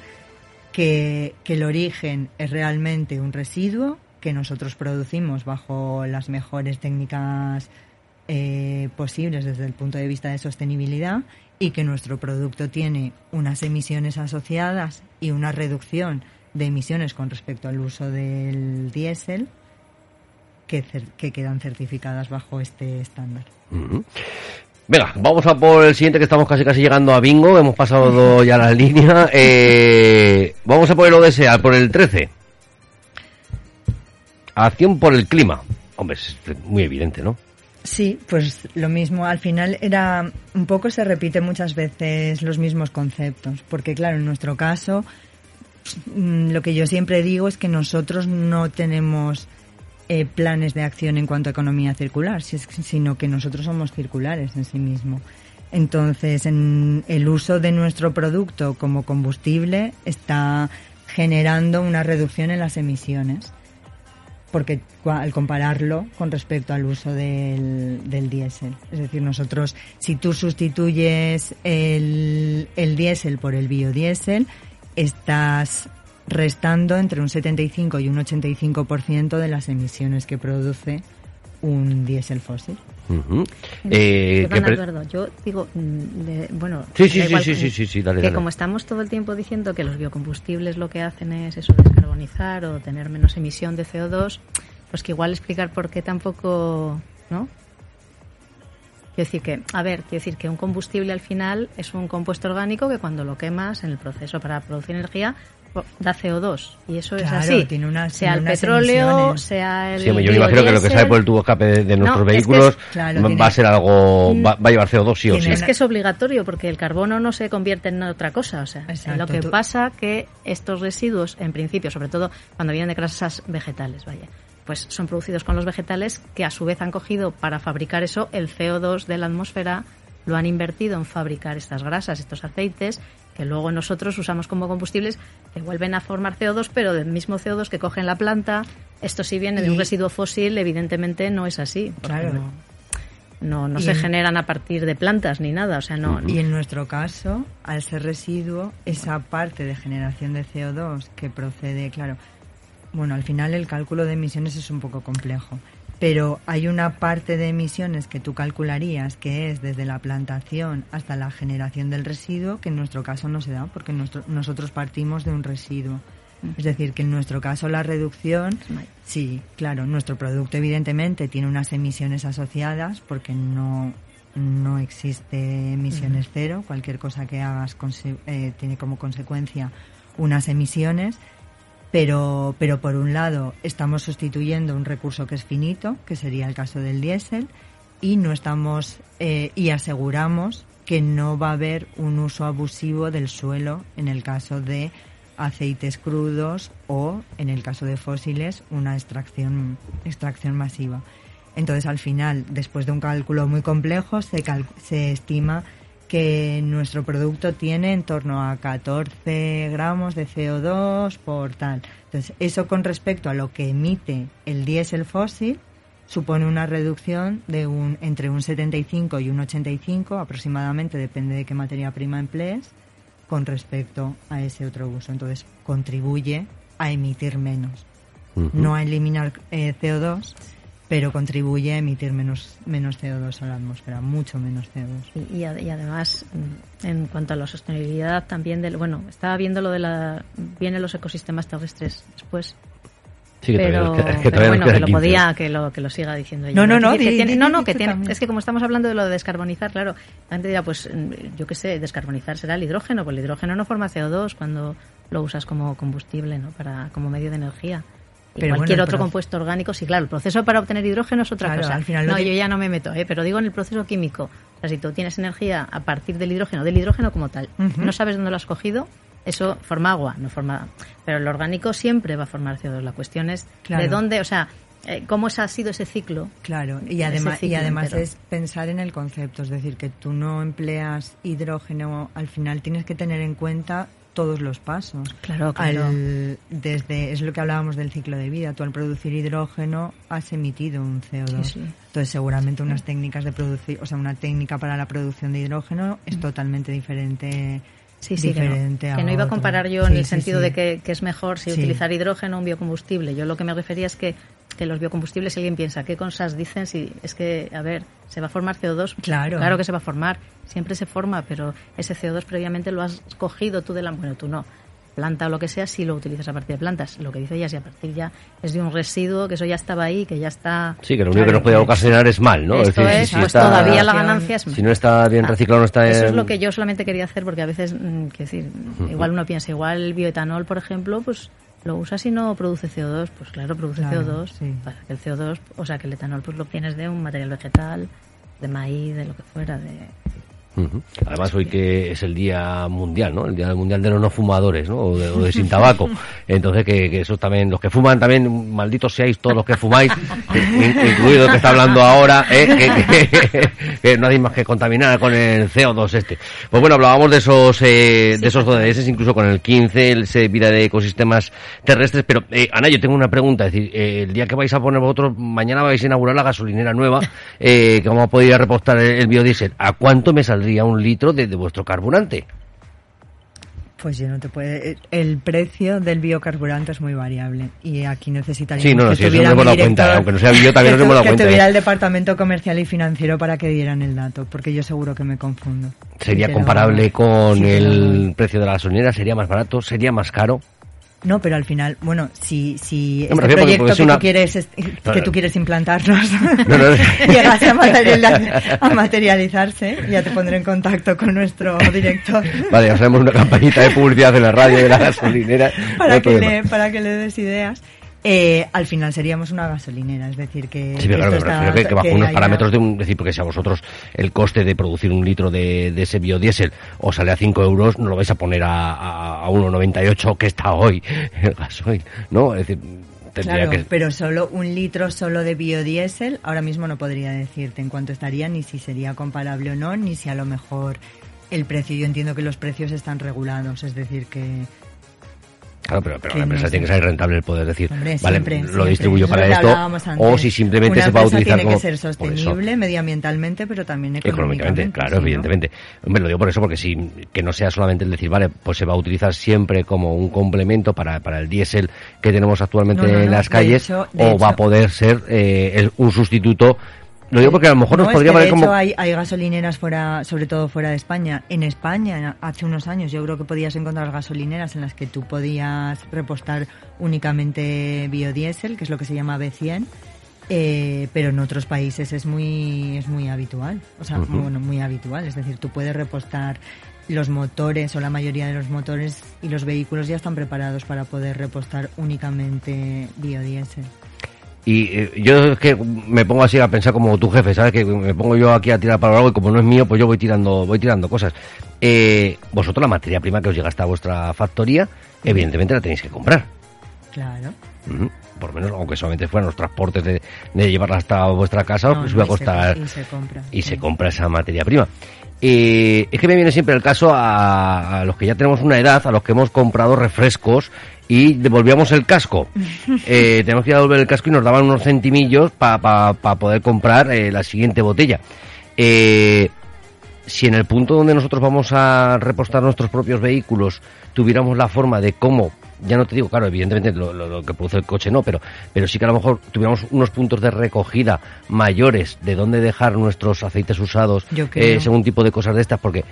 que, que, el origen es realmente un residuo que nosotros producimos bajo las mejores técnicas eh, posibles desde el punto de vista de sostenibilidad y que nuestro producto tiene unas emisiones asociadas y una reducción de emisiones con respecto al uso del diésel que, que quedan certificadas bajo este estándar. Venga, vamos a por el siguiente que estamos casi casi llegando a bingo, hemos pasado *laughs* ya la línea. Eh, vamos a por el ODS, por el 13. Acción por el clima. Hombre, es muy evidente, ¿no? Sí, pues lo mismo. Al final era un poco se repite muchas veces los mismos conceptos, porque claro, en nuestro caso lo que yo siempre digo es que nosotros no tenemos eh, planes de acción en cuanto a economía circular, sino que nosotros somos circulares en sí mismo. Entonces, en el uso de nuestro producto como combustible está generando una reducción en las emisiones, porque al compararlo con respecto al uso del, del diésel. Es decir, nosotros, si tú sustituyes el, el diésel por el biodiesel, estás restando entre un 75 y un 85% de las emisiones que produce un diésel fósil. eh, Eduardo, yo digo, bueno, sí, sí, sí, sí, sí, sí, dale, que como estamos todo el tiempo diciendo que los biocombustibles lo que hacen es eso, descarbonizar o tener menos emisión de CO2, pues que igual explicar por qué tampoco, ¿no? Quiero decir que, a ver, quiero decir que un combustible al final es un compuesto orgánico que cuando lo quemas en el proceso para producir energía da CO2 y eso es así. sea el petróleo, sea el. Sí, yo me imagino que lo que sale por el tubo escape de, nuestros vehículos va a ser algo. Va, a llevar CO2 sí o sí. Es que es obligatorio porque el carbono no se convierte en otra cosa. O sea, lo que pasa que estos residuos, en principio, sobre todo cuando vienen de grasas vegetales, vaya, pues son producidos con los vegetales que a su vez han cogido para fabricar eso el CO2 de la atmósfera, lo han invertido en fabricar estas grasas, estos aceites que luego nosotros usamos como combustibles que vuelven a formar CO2, pero del mismo CO2 que cogen la planta. Esto si viene de un residuo fósil, evidentemente no es así. Claro. No, no, se generan a partir de plantas ni nada, o sea, no. Y en nuestro caso, al ser residuo, esa parte de generación de CO2 que procede, claro, bueno, al final el cálculo de emisiones es un poco complejo, pero hay una parte de emisiones que tú calcularías que es desde la plantación hasta la generación del residuo, que en nuestro caso no se da, porque nosotros partimos de un residuo. Es decir, que en nuestro caso la reducción, sí, claro, nuestro producto evidentemente tiene unas emisiones asociadas porque no, no existe emisiones cero. Cualquier cosa que hagas eh, tiene como consecuencia unas emisiones. Pero, pero por un lado estamos sustituyendo un recurso que es finito, que sería el caso del diésel, y no estamos eh, y aseguramos que no va a haber un uso abusivo del suelo en el caso de aceites crudos o, en el caso de fósiles, una extracción, extracción masiva. Entonces, al final, después de un cálculo muy complejo, se, se estima que nuestro producto tiene en torno a 14 gramos de CO2 por tal. Entonces, eso con respecto a lo que emite el diésel fósil, supone una reducción de un entre un 75 y un 85 aproximadamente, depende de qué materia prima emplees, con respecto a ese otro uso. Entonces, contribuye a emitir menos. No a eliminar eh, CO2, pero contribuye a emitir menos, menos CO2 a la atmósfera, mucho menos CO2. Y, y, además, mm, en cuanto a la sostenibilidad también, del, bueno, estaba viendo lo de la, vienen los ecosistemas terrestres después, pero, bueno, que lo podía, que lo, que lo siga diciendo yo. No, no, no. no, no, que tiene, es que como estamos hablando de lo de descarbonizar, claro, antes dirá, pues mm, yo qué sé, descarbonizar será el hidrógeno, pues el hidrógeno no forma CO2 cuando lo usas como combustible, ¿no? Para, como medio de energía. Pero cualquier otro compuesto orgánico, sí, claro, el proceso para obtener hidrógeno es otra cosa. Al final no, yo ya no me meto, ¿eh? pero digo en el proceso químico. O sea, si tú tienes energía a partir del hidrógeno, del hidrógeno como tal, no sabes dónde lo has cogido, eso forma agua, no forma. Pero el orgánico siempre va a formar CO2. La cuestión es de dónde, o sea, eh, cómo ha sido ese ciclo. Claro, y además, y además es pensar en el concepto, es decir, que tú no empleas hidrógeno, al final tienes que tener en cuenta todos los pasos. Claro, claro. desde, es lo que hablábamos del ciclo de vida. Tú al producir hidrógeno has emitido un CO2. Entonces seguramente unas técnicas de producir, o sea, una técnica para la producción de hidrógeno es totalmente diferente sí, sí, diferente que no, iba a comparar yo en el sentido de que, es mejor si utilizar hidrógeno o un biocombustible. Yo lo que me refería es que, que los biocombustibles, si alguien piensa, ¿qué cosas dicen? Si es que, a ver, ¿se va a formar CO2? Claro. Claro que se va a formar, siempre se forma, pero ese CO2 previamente lo has cogido tú de la... Bueno, tú no planta o lo que sea, si lo utilizas a partir de plantas. Lo que dice ella, si a partir ya es de un residuo, que eso ya estaba ahí, que ya está... Sí, que lo único que nos puede ocasionar es mal, ¿no? Esto es, pues todavía la ganancia es Si no está bien ah, reciclado, no está... Eso es lo que yo solamente quería hacer, porque a veces, mm, decir, igual uno piensa, igual el bioetanol, por ejemplo, pues lo usas y no produce CO2, pues claro, produce CO2, para que el CO2, o sea, que el etanol pues lo tienes de un material vegetal, de maíz, de lo que fuera, de Además hoy que es el día mundial, ¿no? El día mundial de los no fumadores, ¿no? O de, sin tabaco. *laughs* Entonces que, eso también, los que fuman también, malditos seáis todos los que fumáis, incluido el que está hablando ahora, ¿eh? *laughs* que, no hay más que contaminar con el CO2 este. Pues bueno, hablábamos de esos, eh, de esos ODS, incluso con el 15, el vida de ecosistemas terrestres, pero eh, Ana, yo tengo una pregunta, es decir, eh, el día que vais a poner vosotros, mañana vais a inaugurar la gasolinera nueva, eh, que vamos a poder repostar el, el biodiesel, ¿a cuánto me saldrá un litro de, vuestro carburante? Pues yo no te puede. El precio del biocarburante es muy variable y aquí necesitaríamos que tuviera aunque no sea bio también nos *laughs* que tuviera ¿eh? el departamento comercial y financiero para que dieran el dato, porque yo seguro que me confundo. ¿Sería comparable con el precio de la gasolinera? ¿Sería más barato? ¿Sería más caro? No, pero al final, bueno, si, si este proyecto que, tú quieres, que tú quieres implantarnos *laughs* llegase *laughs* a, materializarse, ya te pondré en contacto con nuestro director. Vale, hacemos una campañita de publicidad en la radio de la *laughs* gasolinera. para, que le, para que le des ideas. Eh, al final seríamos una gasolinera, es decir, que. Sí, pero claro, que, bajo unos parámetros de un. decir, porque si a vosotros el coste de producir un litro de, ese biodiesel os sale a 5 euros, no lo vais a poner a, a, 1,98 que está hoy *laughs* el gasoil, ¿no? Es decir. Claro, pero solo un litro solo de biodiesel, ahora mismo no podría decirte en cuánto estaría, ni si sería comparable o no, ni si a lo mejor el precio, yo entiendo que los precios están regulados, es decir, que Claro, pero, pero la empresa tiene que ser rentable el poder decir, Hombre, vale, siempre, lo siempre. distribuyo para esto, o si simplemente Una se va a utilizar tiene como... que ser sostenible medioambientalmente, pero también económicamente. Económicamente, claro, si no- evidentemente. Hombre, lo digo por eso, porque si que no sea solamente el decir, vale, pues se va a utilizar siempre como un complemento para, para el diésel que tenemos actualmente No, en las de calles, hecho- de o va a poder ser eh, un sustituto. Lo digo porque a lo mejor No, nos es podría que valer de como... hecho hay, hay gasolineras fuera, sobre todo fuera de España. En España, hace unos años, yo creo que podías encontrar gasolineras en las que tú podías repostar únicamente biodiesel, que es lo que se llama B100. eh, pero en otros países es muy es muy habitual, o sea, bueno, muy habitual, es decir, tú puedes repostar los motores o la mayoría de los motores y los vehículos ya están preparados para poder repostar únicamente biodiesel. Y eh, yo es que me pongo así a pensar como tu jefe, ¿sabes? Que me pongo yo aquí a tirar para algo y como no es mío, pues yo voy tirando, voy tirando cosas. Eh, vosotros la materia prima que os llega hasta vuestra factoría, evidentemente la tenéis que comprar. Claro. Ujú. Por lo menos, aunque solamente fueran los transportes de, de llevarla hasta vuestra casa, No, pues va a y se co- costar y se compra, y sí. se compra esa materia prima. Eh, es que me viene siempre el caso a, a los que ya tenemos una edad, a los que hemos comprado refrescos y devolvíamos el casco. *laughs* Eh, tenemos que ir a devolver el casco y nos daban unos centimillos para poder comprar eh, la siguiente botella. Eh, si en el punto donde nosotros vamos a repostar nuestros propios vehículos tuviéramos la forma de cómo, ya no te digo, claro, evidentemente lo, lo- lo que produce el coche no, pero, pero sí que a lo mejor tuviéramos unos puntos de recogida mayores de dónde dejar nuestros aceites usados, eh, según tipo de cosas de estas, porque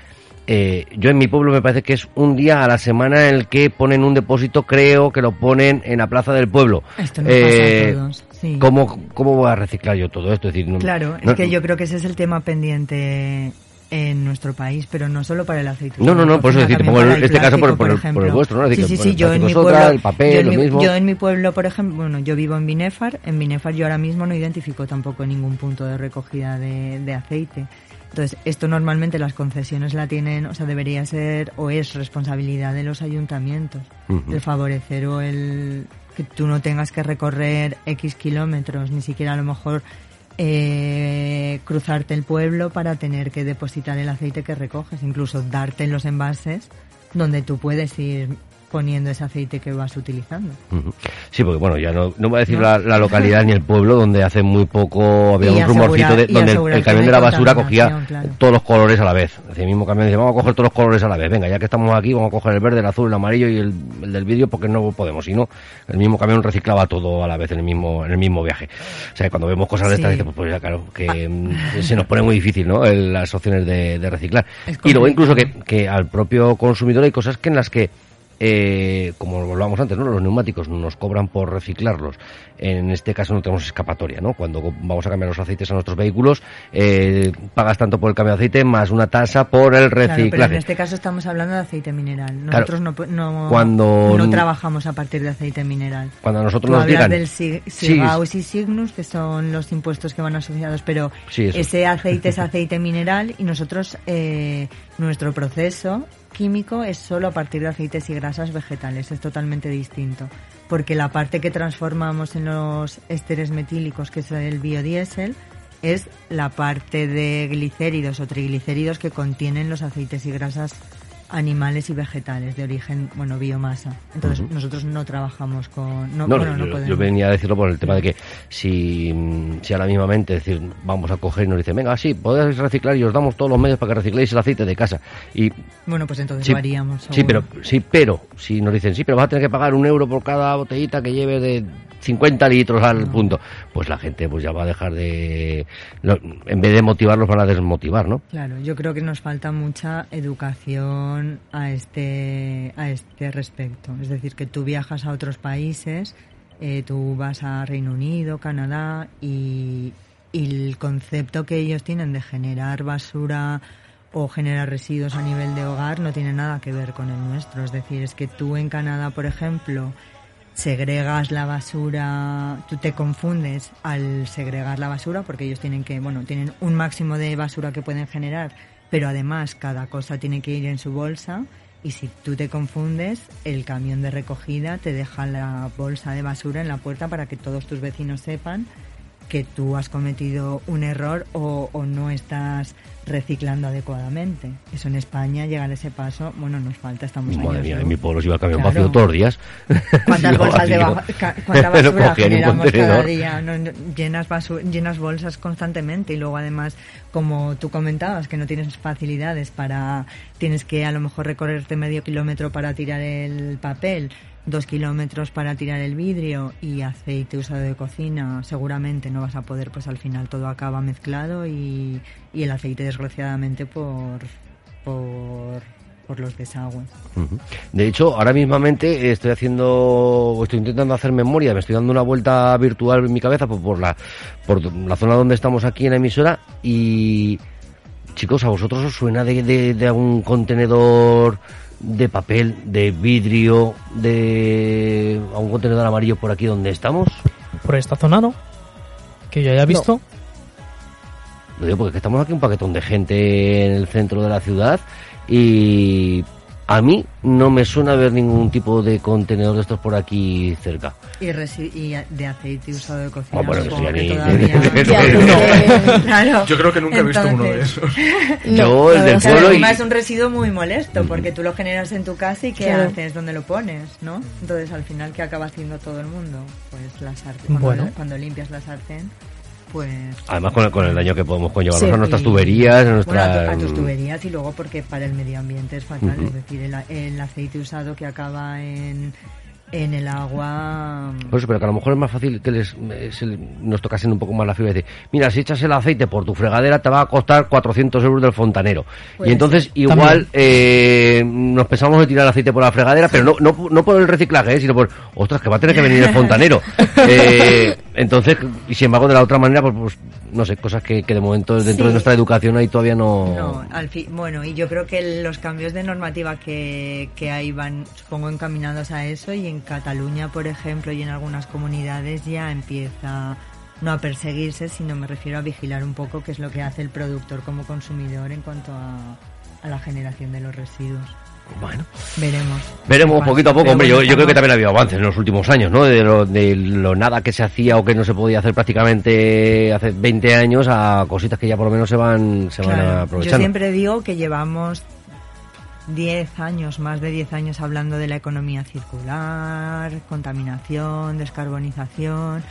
eh, yo en mi pueblo me parece que es un día a la semana en el que ponen un depósito, creo que lo ponen en la plaza del pueblo. Esto nos Eh, pasa a todos, sí. ¿cómo, ¿Cómo voy a reciclar yo todo esto? Es decir, no- Claro, no- es que yo creo que ese es el tema pendiente en nuestro país, pero no solo para el aceite. No, no, no, por eso decir, pongo el- este caso por- por el- por el vuestro, ¿no? Decir, Sí, que sí, sí, yo en mi otra, pueblo, el papel, yo en lo mi, mismo. yo en mi pueblo, por ejemplo, bueno, yo vivo en Binefar, en Binefar yo ahora mismo no identifico tampoco ningún punto de recogida de, de aceite. Entonces, esto normalmente las concesiones la tienen, o sea, debería ser o es responsabilidad de los ayuntamientos Ujú. el favorecer o el que tú no tengas que recorrer X kilómetros, ni siquiera a lo mejor eh, cruzarte el pueblo para tener que depositar el aceite que recoges, incluso darte los envases donde tú puedes ir poniendo ese aceite que vas utilizando. Sí, porque bueno, ya no, no voy a decir No. La, la localidad ni el pueblo donde hace muy poco había Y un rumorcito de, donde el, camión de la basura cogía claro. todos los colores a la vez. El mismo camión dice, vamos a coger todos los colores a la vez. Venga, ya que estamos aquí, vamos a coger el verde, el azul, el amarillo y el, el del vídeo porque no podemos. Si no, el mismo camión reciclaba todo a la vez en el mismo, en el mismo viaje. O sea, cuando vemos cosas de estas, Sí. dices, pues, pues ya claro, que mm, se nos pone muy difícil, ¿no? El- las opciones de, de reciclar. Y luego incluso que, que al propio consumidor hay cosas que en las que eh, como hablábamos antes, ¿no? Los neumáticos nos cobran por reciclarlos. En este caso no tenemos escapatoria, ¿no? Cuando vamos a cambiar los aceites a nuestros vehículos, eh, pagas tanto por el cambio de aceite más una tasa por el Claro, pero reciclaje. en este caso estamos hablando de aceite mineral. Claro, Nosotros no, no, cuando- no trabajamos a partir de aceite mineral. Cuando a nosotros Tú nos digan... del Si- Sí, Sigaus y Signus, que son los impuestos que van asociados, pero Sí, ese aceite es aceite mineral y nosotros, eh, nuestro proceso químico es solo a partir de aceites y grasas vegetales, es totalmente distinto. Porque la parte que transformamos en los ésteres metílicos, que es el biodiesel, es la parte de glicéridos o triglicéridos que contienen los aceites y grasas animales y vegetales de origen, bueno, biomasa. Entonces, nosotros no trabajamos con... No, No, bueno, no yo, podemos. yo venía a decirlo por el tema de que si, si a la misma mente, es decir, vamos a coger y nos dicen, venga, sí, podéis reciclar y os damos todos los medios para que recicléis el aceite de casa. Y Bueno, pues entonces Sí, lo haríamos. Sí, pero, sí, pero, si nos dicen, sí, pero vas a tener que pagar un euro por cada botellita que lleve de 50 litros al punto, pues la gente pues ya va a dejar de, en vez de motivarlos van a desmotivar, ¿no? Claro, yo creo que nos falta mucha educación a este, a este respecto. Es decir, que tú viajas a otros países, eh, tú vas a Reino Unido, Canadá y, y el concepto que ellos tienen de generar basura o generar residuos a nivel de hogar no tiene nada que ver con el nuestro. Es decir, es que tú en Canadá, por ejemplo, segregas la basura, tú te confundes al segregar la basura porque ellos tienen que, bueno, tienen un máximo de basura que pueden generar, pero además cada cosa tiene que ir en su bolsa y si tú te confundes, el camión de recogida te deja la bolsa de basura en la puerta para que todos tus vecinos sepan que tú has cometido un error o, o no estás reciclando adecuadamente. Eso en España, llegar a ese paso, bueno, nos falta, estamos Madre años mía, luz. en mi pueblo se iba el camión Claro. vacío todos los días. *laughs* ¿Cuántas *laughs* bolsas de cuánta *laughs* basura generamos cada día? No, no, llenas, llenas bolsas constantemente y luego además, como tú comentabas, que no tienes facilidades para... Tienes que a lo mejor recorrerte medio kilómetro para tirar el papel, dos kilómetros para tirar el vidrio y aceite usado de cocina, seguramente no vas a poder, pues al final todo acaba mezclado y, y el aceite desgraciadamente por... por por los desagües. De hecho, ahora mismamente estoy haciendo, estoy intentando hacer memoria, me estoy dando una vuelta virtual en mi cabeza por, por la, por la zona donde estamos aquí en la emisora y, chicos, ¿a vosotros os suena de, de, de algún contenedor de papel, de vidrio, de algún contenedor amarillo por aquí donde estamos? Por esta zona no. Que yo haya visto. Lo digo porque es que estamos aquí un paquetón de gente en el centro de la ciudad y a mí no me suena ver ningún tipo de contenedor de estos por aquí cerca. Y, y de aceite usado de cocina. Ah, bueno, supongo ya que todavía- *laughs* porque- *laughs* claro. Yo creo que nunca he visto uno de esos. *laughs* Yo, el del pueblo y... encima es un residuo muy molesto porque tú lo generas en tu casa y ¿qué Claro. haces? ¿Dónde lo pones? ¿no? Entonces al final ¿qué acaba haciendo todo el mundo? Pues la sartén. Cuando, Bueno. cuando limpias la sartén, pues... Además con el, con el daño que podemos conllevarnos Sí. a nuestras y- tuberías, a Bueno, nuestras... a, tu- a tus tuberías y luego porque para el medio ambiente es fatal. Es decir, el, el aceite usado que acaba en, en el agua... Por eso, pero que a lo mejor es más fácil que les, eh, se nos tocasen un poco más la fibra y decir, mira, si echas el aceite por tu fregadera te va a costar 400 euros del fontanero. Puede y entonces ser. igual eh, nos pensamos de tirar el aceite por la fregadera, pero no, no, no por el reciclaje, eh, sino por, ostras, que va a tener que venir el fontanero. *laughs* Eh, entonces, y sin embargo, de la otra manera, pues, pues, no sé, cosas que, que de momento dentro Sí. de nuestra educación ahí todavía no... No, al fin, bueno, y yo creo que los cambios de normativa que, que hay van, supongo, encaminados a eso y en Cataluña, por ejemplo, y en algunas comunidades ya empieza no a perseguirse, sino me refiero a vigilar un poco qué es lo que hace el productor como consumidor en cuanto a, a la generación de los residuos. Bueno. Veremos. Veremos poquito a poco, hombre. Yo, bueno, yo creo que también ha habido avances en los últimos años, ¿no? De lo, de lo nada que se hacía o que no se podía hacer prácticamente hace 20 años a cositas que ya por lo menos se van, se van Claro, aprovechando. Yo siempre digo que llevamos 10 años, más de 10 años hablando de la economía circular, contaminación, descarbonización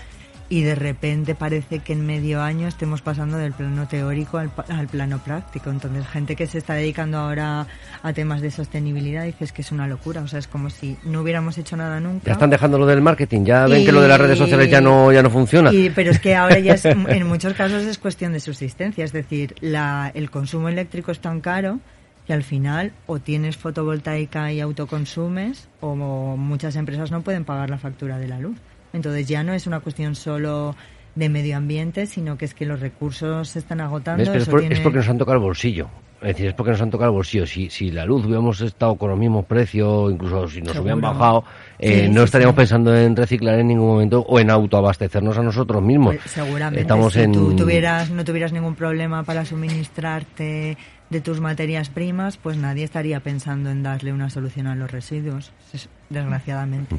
y de repente parece que en medio año estemos pasando del plano teórico al, al plano práctico. Entonces, gente que se está dedicando ahora a temas de sostenibilidad dices que es una locura, o sea, es como si no hubiéramos hecho nada nunca. Ya están dejando lo del marketing, ya ven Y- que lo de las redes sociales ya no, ya no funciona. y- pero es que ahora ya es, *laughs* en muchos casos es cuestión de subsistencia, es decir, la, el consumo eléctrico es tan caro que al final o tienes fotovoltaica y autoconsumes o muchas empresas no pueden pagar la factura de la luz. Entonces ya no es una cuestión solo de medio ambiente, sino que es que los recursos se están agotando. Es, eso por- tiene- es porque nos han tocado el bolsillo. Es decir, es porque nos han tocado el bolsillo. Si, si la luz hubiéramos estado con los mismos precios, incluso si nos hubieran bajado, eh, Sí, no sí, estaríamos sí. pensando en reciclar en ningún momento o en autoabastecernos a nosotros mismos. Pues seguramente Estamos si en... tú tuvieras, no tuvieras ningún problema para suministrarte de tus materias primas, pues nadie estaría pensando en darle una solución a los residuos, es- desgraciadamente.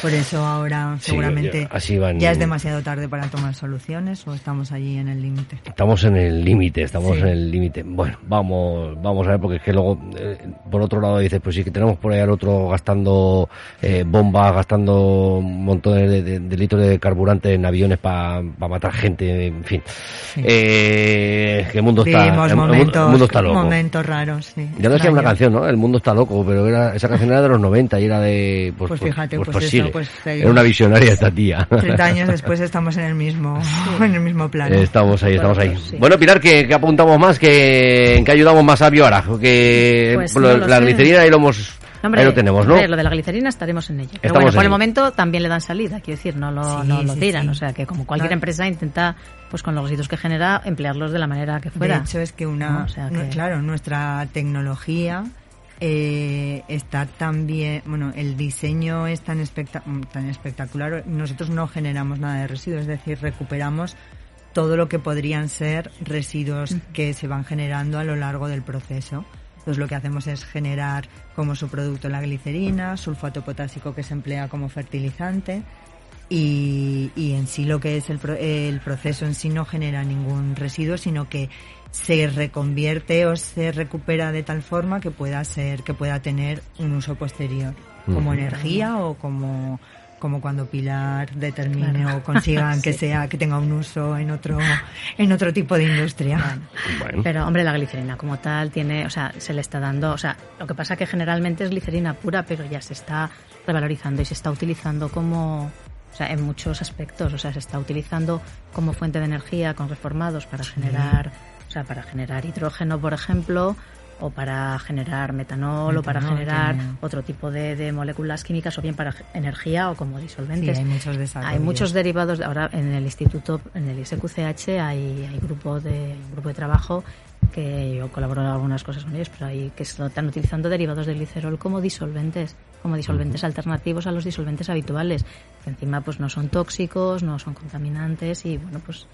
Por eso ahora Sí, seguramente ya- así van- ya es demasiado tarde para tomar soluciones o estamos allí en el límite. Estamos en el límite, estamos Sí. en el límite. Bueno, vamos, vamos a ver, porque es que luego, eh, por otro lado, dices, pues sí que tenemos por ahí al otro gastando eh, bombas, gastando montones de, de- de litros de carburante en aviones para matar gente, en fin. Eh, que el mundo está, mundo- el mundo está loco. Momentos raros, sí. Ya decía una canción, ¿no? El mundo está loco, pero era, esa canción era de los 90 y era de... Pues, Pues fíjate, pues eso, sigue. pues te Era una visionaria esta tía. 30 años *laughs* después estamos en el mismo, en el mismo plano. Estamos ahí, estamos ahí. Bueno, sí. Bueno, Pilar, ¿qué, qué apuntamos más? ¿Qué, ¿En qué ayudamos más a Bioara? Que Pues lo- no la sé. glicerina ahí lo hemos... Hombre, ahí lo tenemos, lo de la glicerina estaremos en ello. Pero bueno, en por el momento también le dan salida, quiero decir, no lo, Sí, no lo sí, tiran. sí. O sea, que como cualquier empresa intenta, pues con los residuos que genera, emplearlos de la manera que fuera. De hecho, es que una, ¿no? O sea, no, que- claro, nuestra tecnología eh, está tan bien, bueno, el diseño es tan, especta- tan espectacular. Nosotros no generamos nada de residuos, es decir, recuperamos todo lo que podrían ser residuos que se van generando a lo largo del proceso. Entonces lo que hacemos es generar como su producto la glicerina, sulfato potásico que se emplea como fertilizante y, y en sí lo que es el, pro- el proceso en sí no genera ningún residuo, sino que se reconvierte o se recupera de tal forma que pueda ser, que pueda tener un uso posterior, como energía o como como cuando Pilar determine o consigan *laughs* que Sí. sea que tenga un uso en otro en otro tipo de industria. Bueno. Pero, hombre, la glicerina como tal tiene, o sea, se le está dando, o sea, lo que pasa que generalmente es glicerina pura, pero ya se está revalorizando y se está utilizando como, o sea, en muchos aspectos, o sea, se está utilizando como fuente de energía con reformados para generar, o sea, para generar hidrógeno, por ejemplo, o para generar metanol, o para generar otro tipo de, de moléculas químicas, o bien para energía o como disolventes. Sí, hay muchos desarrollos. Hay muchos derivados. Ahora en el instituto, en el ISQCH, hay, hay grupo de un grupo de trabajo que yo colaboro en algunas cosas con ellos, pero hay que están utilizando derivados del glicerol como disolventes, como disolventes alternativos a los disolventes habituales, que encima pues no son tóxicos, no son contaminantes y bueno pues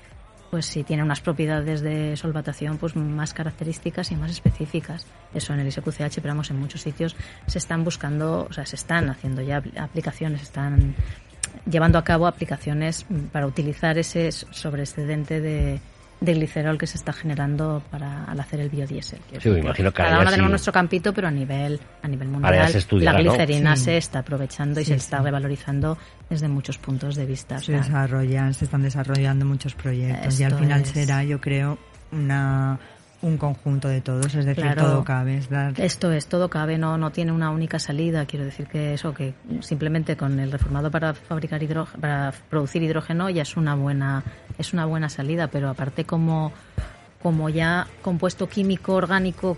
pues sí tiene unas propiedades de solvatación pues más características y más específicas. Eso en el ISQCH, pero vamos, en muchos sitios se están buscando, o sea, se están haciendo ya apl- aplicaciones, están llevando a cabo aplicaciones para utilizar ese sobreexcedente de, de glicerol que se está generando para al hacer el biodiesel. Sí, me imagino que cada uno sí- tenemos nuestro campito, pero a nivel a nivel Ahora ya mundial se estudiará, la ¿no? glicerina Sí. se está aprovechando y Sí, se está revalorizando desde muchos puntos de vista. o se sea, desarrollan, se están desarrollando muchos proyectos y al final es- será, yo creo, una un conjunto de todos, es decir, Claro. todo cabe. Es dar, Esto es, todo cabe, no, no tiene una única salida. Quiero decir que eso, que simplemente con el reformado para fabricar hidrógeno, para producir hidrógeno ya es una buena, es una buena salida, pero aparte como, como ya compuesto químico orgánico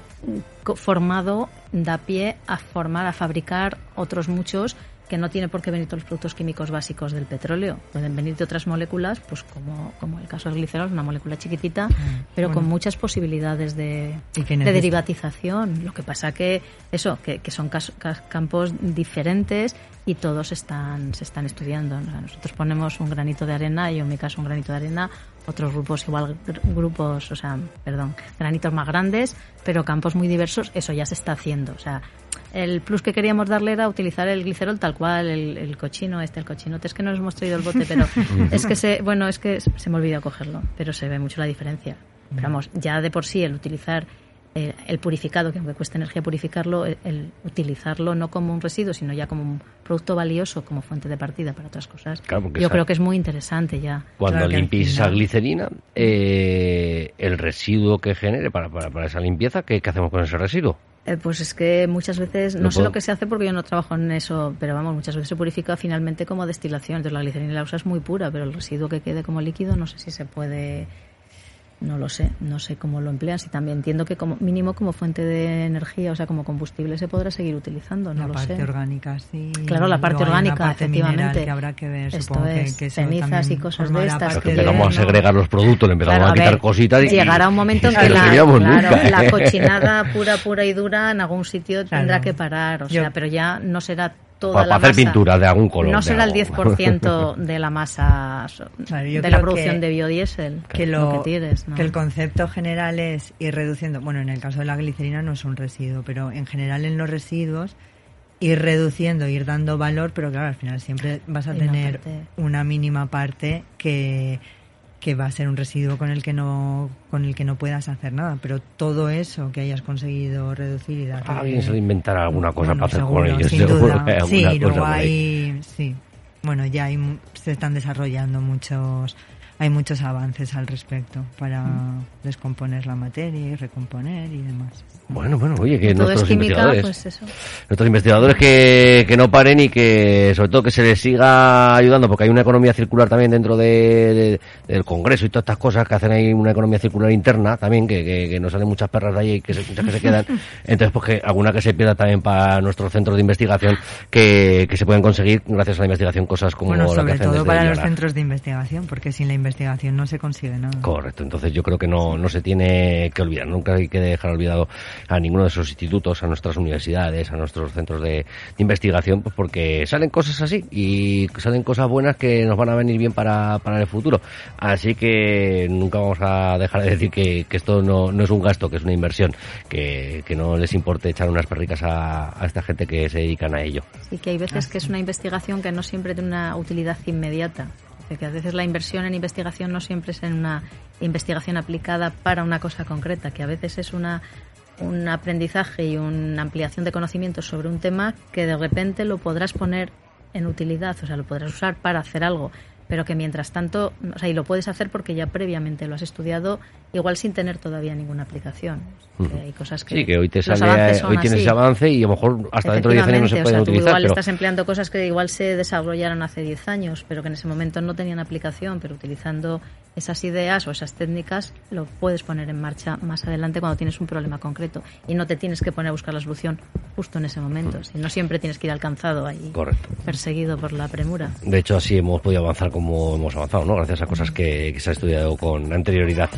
co- formado da pie a formar, a fabricar otros muchos que no tiene por qué venir todos los productos químicos básicos del petróleo. Pueden venir de otras moléculas, pues como, como el caso del glicerol, una molécula chiquitita, pero con Mm, muchas posibilidades de, de derivatización. Lo que pasa que eso, que, que son campos diferentes y todos están se están estudiando. O sea, nosotros ponemos un granito de arena, yo en mi caso un granito de arena, otros grupos igual gr- grupos, o sea, perdón, granitos más grandes, pero campos muy diversos. Eso ya se está haciendo. O sea, el plus que queríamos darle era utilizar el glicerol tal cual, el, el cochino este, el cochinote. Es que no nos hemos traído el bote, pero *laughs* es que se, bueno, es que se me olvidó cogerlo, pero se ve mucho la diferencia. Pero vamos, ya de por sí el utilizar eh, el purificado, que aunque cuesta energía purificarlo, el, el utilizarlo no como un residuo, sino ya como un producto valioso, como fuente de partida para otras cosas, Claro, yo creo que es muy interesante ya. Cuando Claro limpies esa glicerina, eh, el residuo que genere para, para, para esa limpieza, ¿qué, qué hacemos con ese residuo? Eh, pues es que muchas veces, no sé puedo- lo que se hace porque yo no trabajo en eso, pero vamos, muchas veces se purifica finalmente como destilación. Entonces la glicerina la usas muy pura, pero el residuo que quede como líquido no sé si se puede, no lo sé, no sé cómo lo emplean. Si también entiendo que como mínimo como fuente de energía, o sea, como combustible se podrá seguir utilizando, no la lo parte sé. orgánica, sí. Claro, la parte orgánica, parte efectivamente. que habrá que ver, Esto supongo es, que, cenizas y cosas de estas que empezamos a segregar los productos, le empezamos Claro, a quitar ver, cositas y llegará un momento en y que la, terminamos claro, nunca, la ¿eh? cochinada pura, pura y dura en algún sitio tendrá que parar, o Yo- sea, pero ya no será toda Para la hacer masa. pinturas de algún color. No será el algo. 10% *laughs* de la masa de la producción que- de biodiesel que lo, que tires, ¿no? que el concepto general es ir reduciendo, bueno, en el caso de la glicerina no es un residuo, pero en general en los residuos ir reduciendo, ir dando valor, pero claro, al final siempre vas a tener una mínima parte que que va a ser un residuo con el que no con el que no puedas hacer nada, pero todo eso que hayas conseguido reducir y dar Alguien se inventará alguna cosa Bueno, para hacer seguro, con ellos. sin duda. hay Sí, luego hay, sí. Bueno, ya hay, se están desarrollando muchos, hay muchos avances al respecto para Mm. descomponer la materia y recomponer y demás. Bueno, bueno, oye, que Todo es nuestros química, investigadores, pues eso. nuestros investigadores que, que no paren y que sobre todo que se les siga ayudando, porque hay una economía circular también dentro de, de- del Congreso y todas estas cosas que hacen ahí una economía circular interna también, que, que, que nos salen muchas perras de ahí y que se, muchas que se quedan. *laughs* Entonces, pues que alguna que se pierda también para nuestros centros de investigación, que, que se pueden conseguir gracias a la investigación cosas como bueno, la que sobre hacen todo desde para los centros de investigación, porque sin la investigación no se consigue nada. Correcto, entonces yo creo que no, no se tiene que olvidar, nunca hay que dejar olvidado a ninguno de esos institutos, a nuestras universidades, a nuestros centros de, investigación, pues porque salen cosas así y salen cosas buenas que nos van a venir bien para, para el futuro. Así que nunca vamos a dejar de decir que, que esto no, no es un gasto, que es una inversión, que, que no les importe echar unas perricas a, a esta gente que se dedican a ello. Sí, que hay veces que es una investigación que no siempre tiene una utilidad inmediata que a veces la inversión en investigación no siempre es en una investigación aplicada para una cosa concreta, que a veces es una un aprendizaje y una ampliación de conocimientos sobre un tema que de repente lo podrás poner en utilidad, o sea, lo podrás usar para hacer algo pero que mientras tanto, o sea, y lo puedes hacer porque ya previamente lo has estudiado, igual sin tener todavía ninguna aplicación. hay cosas que sí, que hoy te sale, hoy tienes ese avance y a lo mejor hasta dentro de 10 años no se pueden utilizar. Igual estás empleando cosas que igual se desarrollaron hace 10 años, pero que en ese momento no tenían aplicación, pero utilizando esas ideas o esas técnicas lo puedes poner en marcha más adelante cuando tienes un problema concreto y no te tienes que poner a buscar la solución justo en ese momento, si no siempre tienes que ir alcanzado ahí, Correcto. perseguido por la premura. De hecho, así hemos podido avanzar como hemos avanzado, ¿no? Gracias a cosas que, se ha estudiado con anterioridad.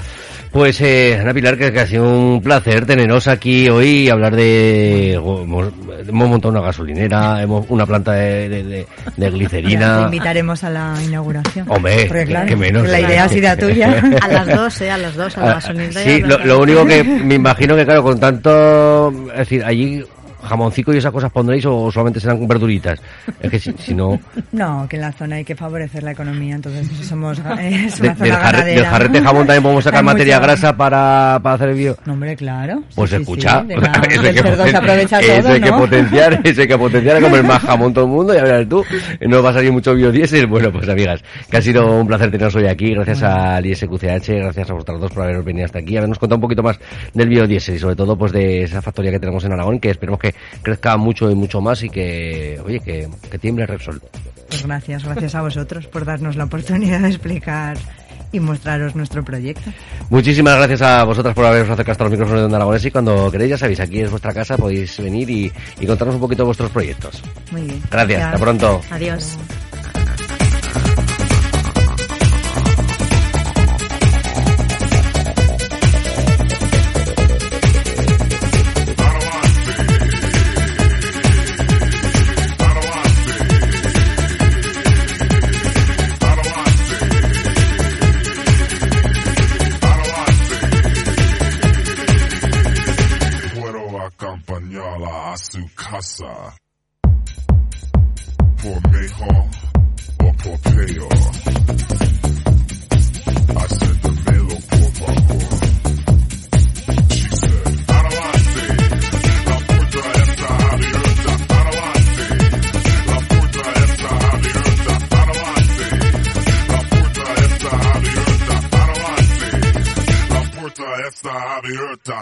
Pues, eh, Ana Pilar, que, ha sido un placer teneros aquí hoy y hablar de... Hemos, montado una gasolinera, hemos una planta de, de, glicerina. te invitaremos a la inauguración. Hombre, que menos. La idea tuya. *laughs* A las dos, ¿eh? A las dos, a la ah. Sí, lo, lo único que me imagino que, claro, con tanto... Es decir, allí jamoncito y esas cosas pondréis o solamente serán verduritas? Es que si, no... *laughs* No, que en la zona hay que favorecer la economía, entonces somos *laughs* es una zona del, del jarrete jamón también podemos sacar materia grasa para, para hacer el bio. No, hombre, claro. Pues escucha, sí, *laughs* eso, hay que, aprovecha todo, hay que potenciar, eso hay que potenciar, a comer más jamón todo el mundo, ya verás tú, no va a salir mucho biodiesel. Bueno, pues amigas, que ha sido un placer teneros hoy aquí, gracias al ISQCH, gracias a vosotros dos por haberos venido hasta aquí, habernos contado un poquito más del biodiesel y sobre todo pues de esa factoría que tenemos en Aragón, que esperemos que crezca mucho y mucho más y que, oye, que, que tiemble Repsol. Pues gracias, gracias a vosotros por darnos la oportunidad de explicar y mostraros nuestro proyecto. Muchísimas gracias a vosotras por haberos acercado a los micrófonos de Onda Aragonés y cuando queréis, ya sabéis, aquí es vuestra casa, podéis venir y, y contarnos un poquito vuestros proyectos. Muy bien. Gracias, hasta pronto. Adiós. Casa. Por mejor o por peor. Acéptamelo, por favor. She said, adelante, la puerta está abierta. Adelante, la puerta está abierta. Adelante, la puerta está abierta. Adelante, la puerta está abierta.